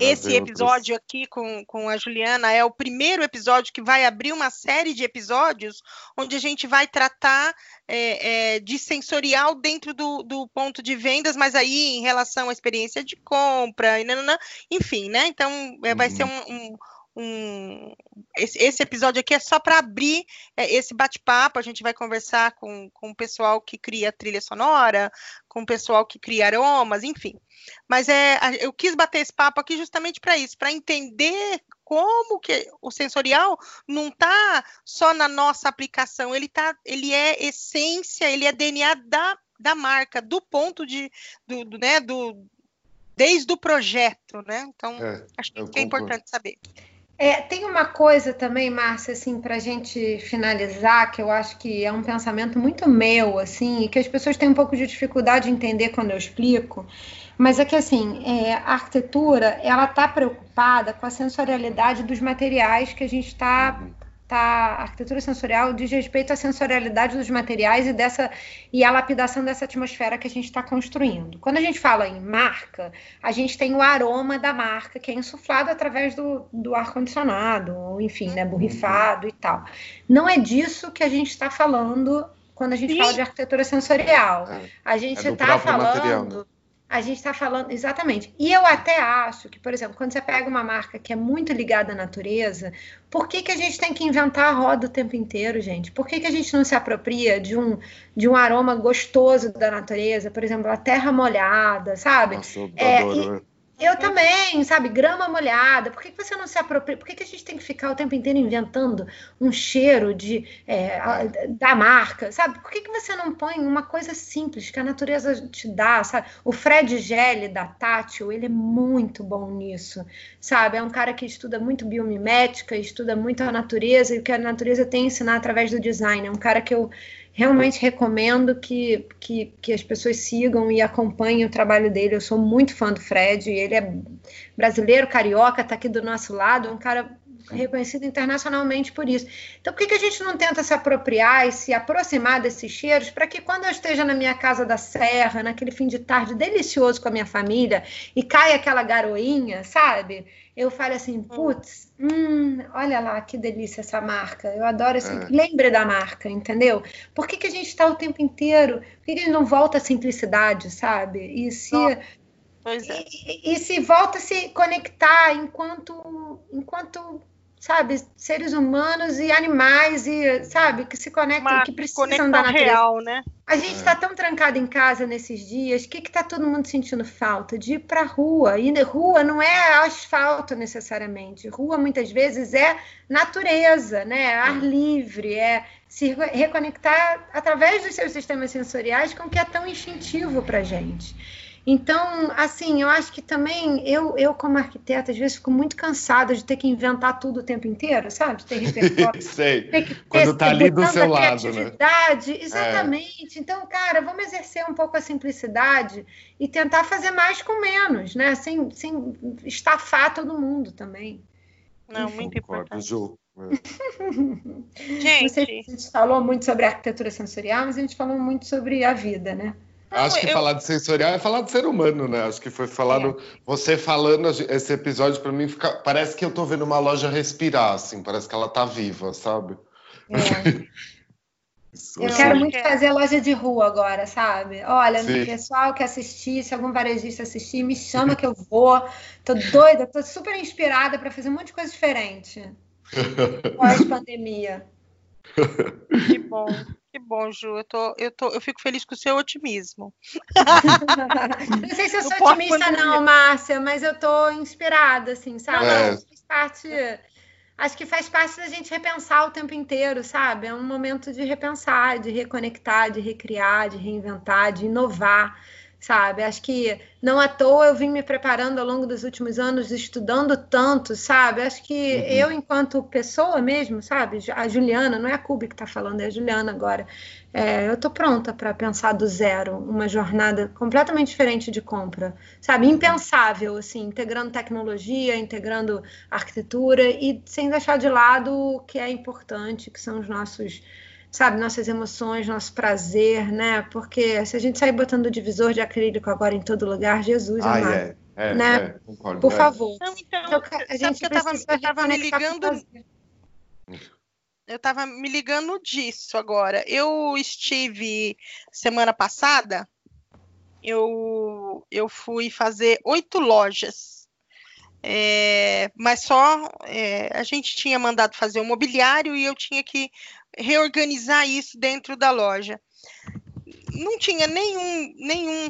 esse episódio aqui com, com a Juliana é o primeiro episódio que vai abrir uma série de episódios onde a gente vai tratar é, é, de sensorial dentro do, do, ponto de vendas, mas aí em relação à experiência de compra, e nanana, enfim, né? Então é, vai ser uhum. um, um um, esse, esse, episódio aqui é só para abrir é, esse bate-papo. A gente vai conversar com, com o pessoal que cria trilha sonora, com o pessoal que cria aromas, enfim. Mas é, eu quis bater esse papo aqui justamente para isso, para entender como que o sensorial não está só na nossa aplicação, ele tá, ele é essência, ele é DNA da, da marca, do ponto de, do, do né, do, desde o projeto, né? Então, é, acho que é importante saber. É, tem uma coisa também, Márcia, assim, para a gente finalizar, que eu acho que é um pensamento muito meu, assim, e que as pessoas têm um pouco de dificuldade de entender quando eu explico, mas é que, assim, é, a arquitetura, ela está preocupada com a sensorialidade dos materiais que a gente está uhum tá, a arquitetura sensorial diz respeito à sensorialidade dos materiais e dessa e à lapidação dessa atmosfera que a gente está construindo. Quando a gente fala em marca, a gente tem o aroma da marca que é insuflado através do, do ar condicionado, ou enfim, né, borrifado e tal. Não é disso que a gente está falando quando a gente fala de arquitetura sensorial. É, a gente está é falando material, né? A gente está falando exatamente. E eu até acho que, por exemplo, quando você pega uma marca que é muito ligada à natureza, por que, que a gente tem que inventar a roda o tempo inteiro, gente? Por que, que a gente não se apropria de um, de um aroma gostoso da natureza, por exemplo, a terra molhada, sabe? Nossa, eu é, adoro, e, eu também, sabe? Grama molhada. Por que, que você não se apropria? Por que, que a gente tem que ficar o tempo inteiro inventando um cheiro de, é, a, da marca, sabe? Por que, que você não põe uma coisa simples que a natureza te dá, sabe? O Fred Gelli, da Tátil, ele é muito bom nisso, sabe? É um cara que estuda muito biomimética, estuda muito a natureza e o que a natureza tem a ensinar através do design. É um cara que eu realmente recomendo que, que, que, as pessoas sigam e acompanhem o trabalho dele. Eu sou muito fã do Fred, ele é brasileiro, carioca, está aqui do nosso lado, um cara reconhecido internacionalmente por isso. Então, por que, que a gente não tenta se apropriar e se aproximar desses cheiros para que quando eu esteja na minha casa da serra, naquele fim de tarde delicioso com a minha família e caia aquela garoinha, sabe? Eu falo assim, putz, hum, olha lá que delícia essa marca. Eu adoro esse. É. Lembre da marca, entendeu? Por que, que a gente está o tempo inteiro? Por que, a gente não volta à simplicidade, sabe? E se. Pois é. e, e se volta a se conectar enquanto, enquanto sabe, seres humanos e animais e, sabe, que se conectam, Uma que precisam da natureza. real, né? A gente está é. tão trancado em casa nesses dias, o que está todo mundo sentindo falta? De ir para a rua. E rua não é asfalto necessariamente. Rua muitas vezes é natureza, né? Ar é. livre, é se reconectar através dos seus sistemas sensoriais com o que é tão instintivo para gente. Então, assim, eu acho que também eu, eu como arquiteta, às vezes fico muito cansada de ter que inventar tudo o tempo inteiro, sabe? ter repertório. Sei. Ter que ter, Quando tá ali do seu lado, né? Exatamente. É. Então, cara, vamos exercer um pouco a simplicidade e tentar fazer mais com menos, né? Sem, sem estafar todo mundo também. Não, Enfim. muito importante. Ju. gente. Não sei se a gente falou muito sobre arquitetura sensorial, mas a gente falou muito sobre a vida, né? Acho que eu... falar de sensorial é falar de ser humano, né? Acho que foi falado. É. Você falando esse episódio, para mim, fica, parece que eu tô vendo uma loja respirar, assim, parece que ela tá viva, sabe? É. Eu quero muito fazer loja de rua agora, sabe? Olha, Sim. pessoal que assistir, se algum varejista assistir, me chama que eu vou. Tô doida, tô super inspirada para fazer um monte de coisa diferente. Pós-pandemia. Que bom. Que bom, Ju. Eu, tô, eu, tô, eu fico feliz com o seu otimismo. não sei se eu sou otimista, não, Márcia, mas eu tô inspirada, assim, sabe? É. Acho, que faz parte, acho que faz parte da gente repensar o tempo inteiro, sabe? É um momento de repensar, de reconectar, de recriar, de reinventar, de inovar sabe? Acho que não à toa eu vim me preparando ao longo dos últimos anos, estudando tanto, sabe? Acho que uhum. eu, enquanto pessoa mesmo, sabe? A Juliana, não é a Cubi que está falando, é a Juliana agora. É, eu estou pronta para pensar do zero uma jornada completamente diferente de compra, sabe? Impensável, assim, integrando tecnologia, integrando arquitetura e sem deixar de lado o que é importante, que são os nossos sabe, nossas emoções, nosso prazer, né? Porque se a gente sair botando o divisor de acrílico agora em todo lugar, Jesus ah, amado. É, é, né? É, concordo, Por é. favor. Não, então, então, a gente que eu estava me ligando. Eu estava me ligando disso agora. Eu estive semana passada, eu, eu fui fazer oito lojas. É, mas só é, a gente tinha mandado fazer o mobiliário e eu tinha que reorganizar isso dentro da loja. Não tinha nenhum, nenhum,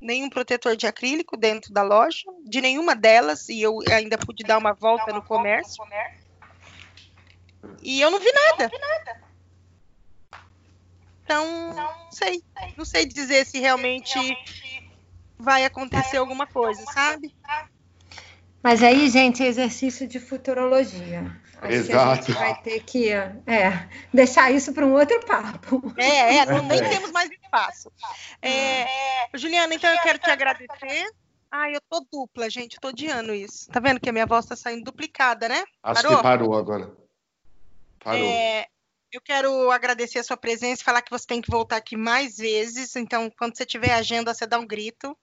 nenhum protetor de acrílico dentro da loja, de nenhuma delas, e eu ainda pude dar uma volta no comércio. E eu não vi nada. Então, não sei. Não sei dizer se realmente vai acontecer alguma coisa, sabe? Mas aí, gente, é exercício de futurologia. Acho Exato. Que a gente vai ter que é, deixar isso para um outro papo. É, é não, nem temos mais espaço. É, Juliana, então eu quero te agradecer. Ai, eu tô dupla, gente, eu tô odiando isso. Tá vendo que a minha voz tá saindo duplicada, né? Acho parou? que parou agora. Parou. É, eu quero agradecer a sua presença e falar que você tem que voltar aqui mais vezes. Então, quando você tiver agenda, você dá um grito.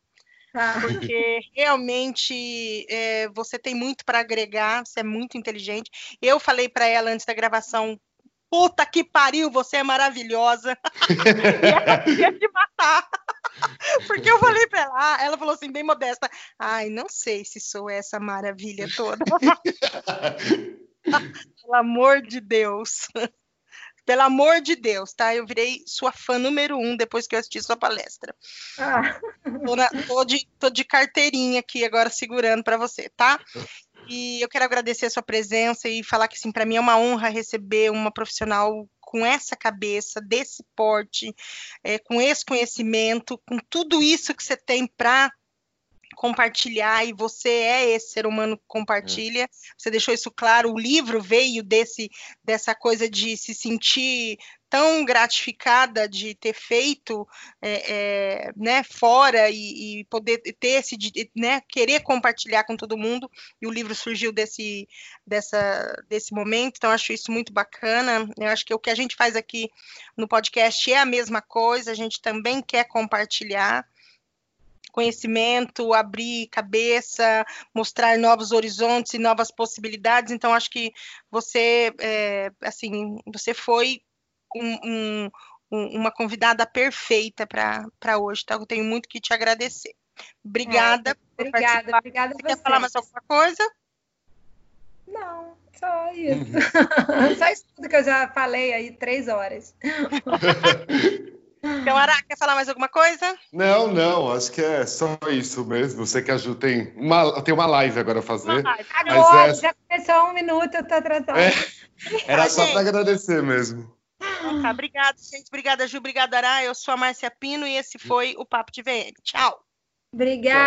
Tá. Porque realmente é, você tem muito para agregar, você é muito inteligente. Eu falei para ela antes da gravação: puta que pariu, você é maravilhosa. e ela queria te matar. Porque eu falei para ela, ah, ela falou assim, bem modesta: ai, não sei se sou essa maravilha toda. Pelo amor de Deus. Pelo amor de Deus, tá? Eu virei sua fã número um depois que eu assisti sua palestra. Ah. Tô, na, tô, de, tô de carteirinha aqui agora segurando para você, tá? E eu quero agradecer a sua presença e falar que, assim, para mim é uma honra receber uma profissional com essa cabeça, desse porte, é, com esse conhecimento, com tudo isso que você tem para compartilhar e você é esse ser humano que compartilha. É. Você deixou isso claro. O livro veio desse dessa coisa de se sentir tão gratificada de ter feito é, é, né, fora e, e, poder ter esse né, querer compartilhar com todo mundo e o livro surgiu desse dessa desse momento então acho isso muito bacana eu acho que o que a gente faz aqui no podcast é a mesma coisa a gente também quer compartilhar conhecimento, abrir cabeça, mostrar novos horizontes e novas possibilidades. Então, acho que você, é, assim, você foi um, um, uma convidada perfeita para hoje. Então, eu tenho muito que te agradecer. Obrigada. É, obrigada, obrigada. Você quer falar mais alguma coisa? Não, só isso. só isso tudo que eu já falei aí, três horas. Então, Ara, quer falar mais alguma coisa? Não, não, acho que é só isso mesmo. Você que ajuda, tem uma, tem uma live agora a fazer. Live. Agora, é... já começou um minuto, eu tô atrasada. É, era só para agradecer mesmo. Tá, obrigada, gente. Obrigada, Ju. Obrigada, Ara. Eu sou a Márcia Pino e esse foi o Papo de VM. Tchau. Obrigada.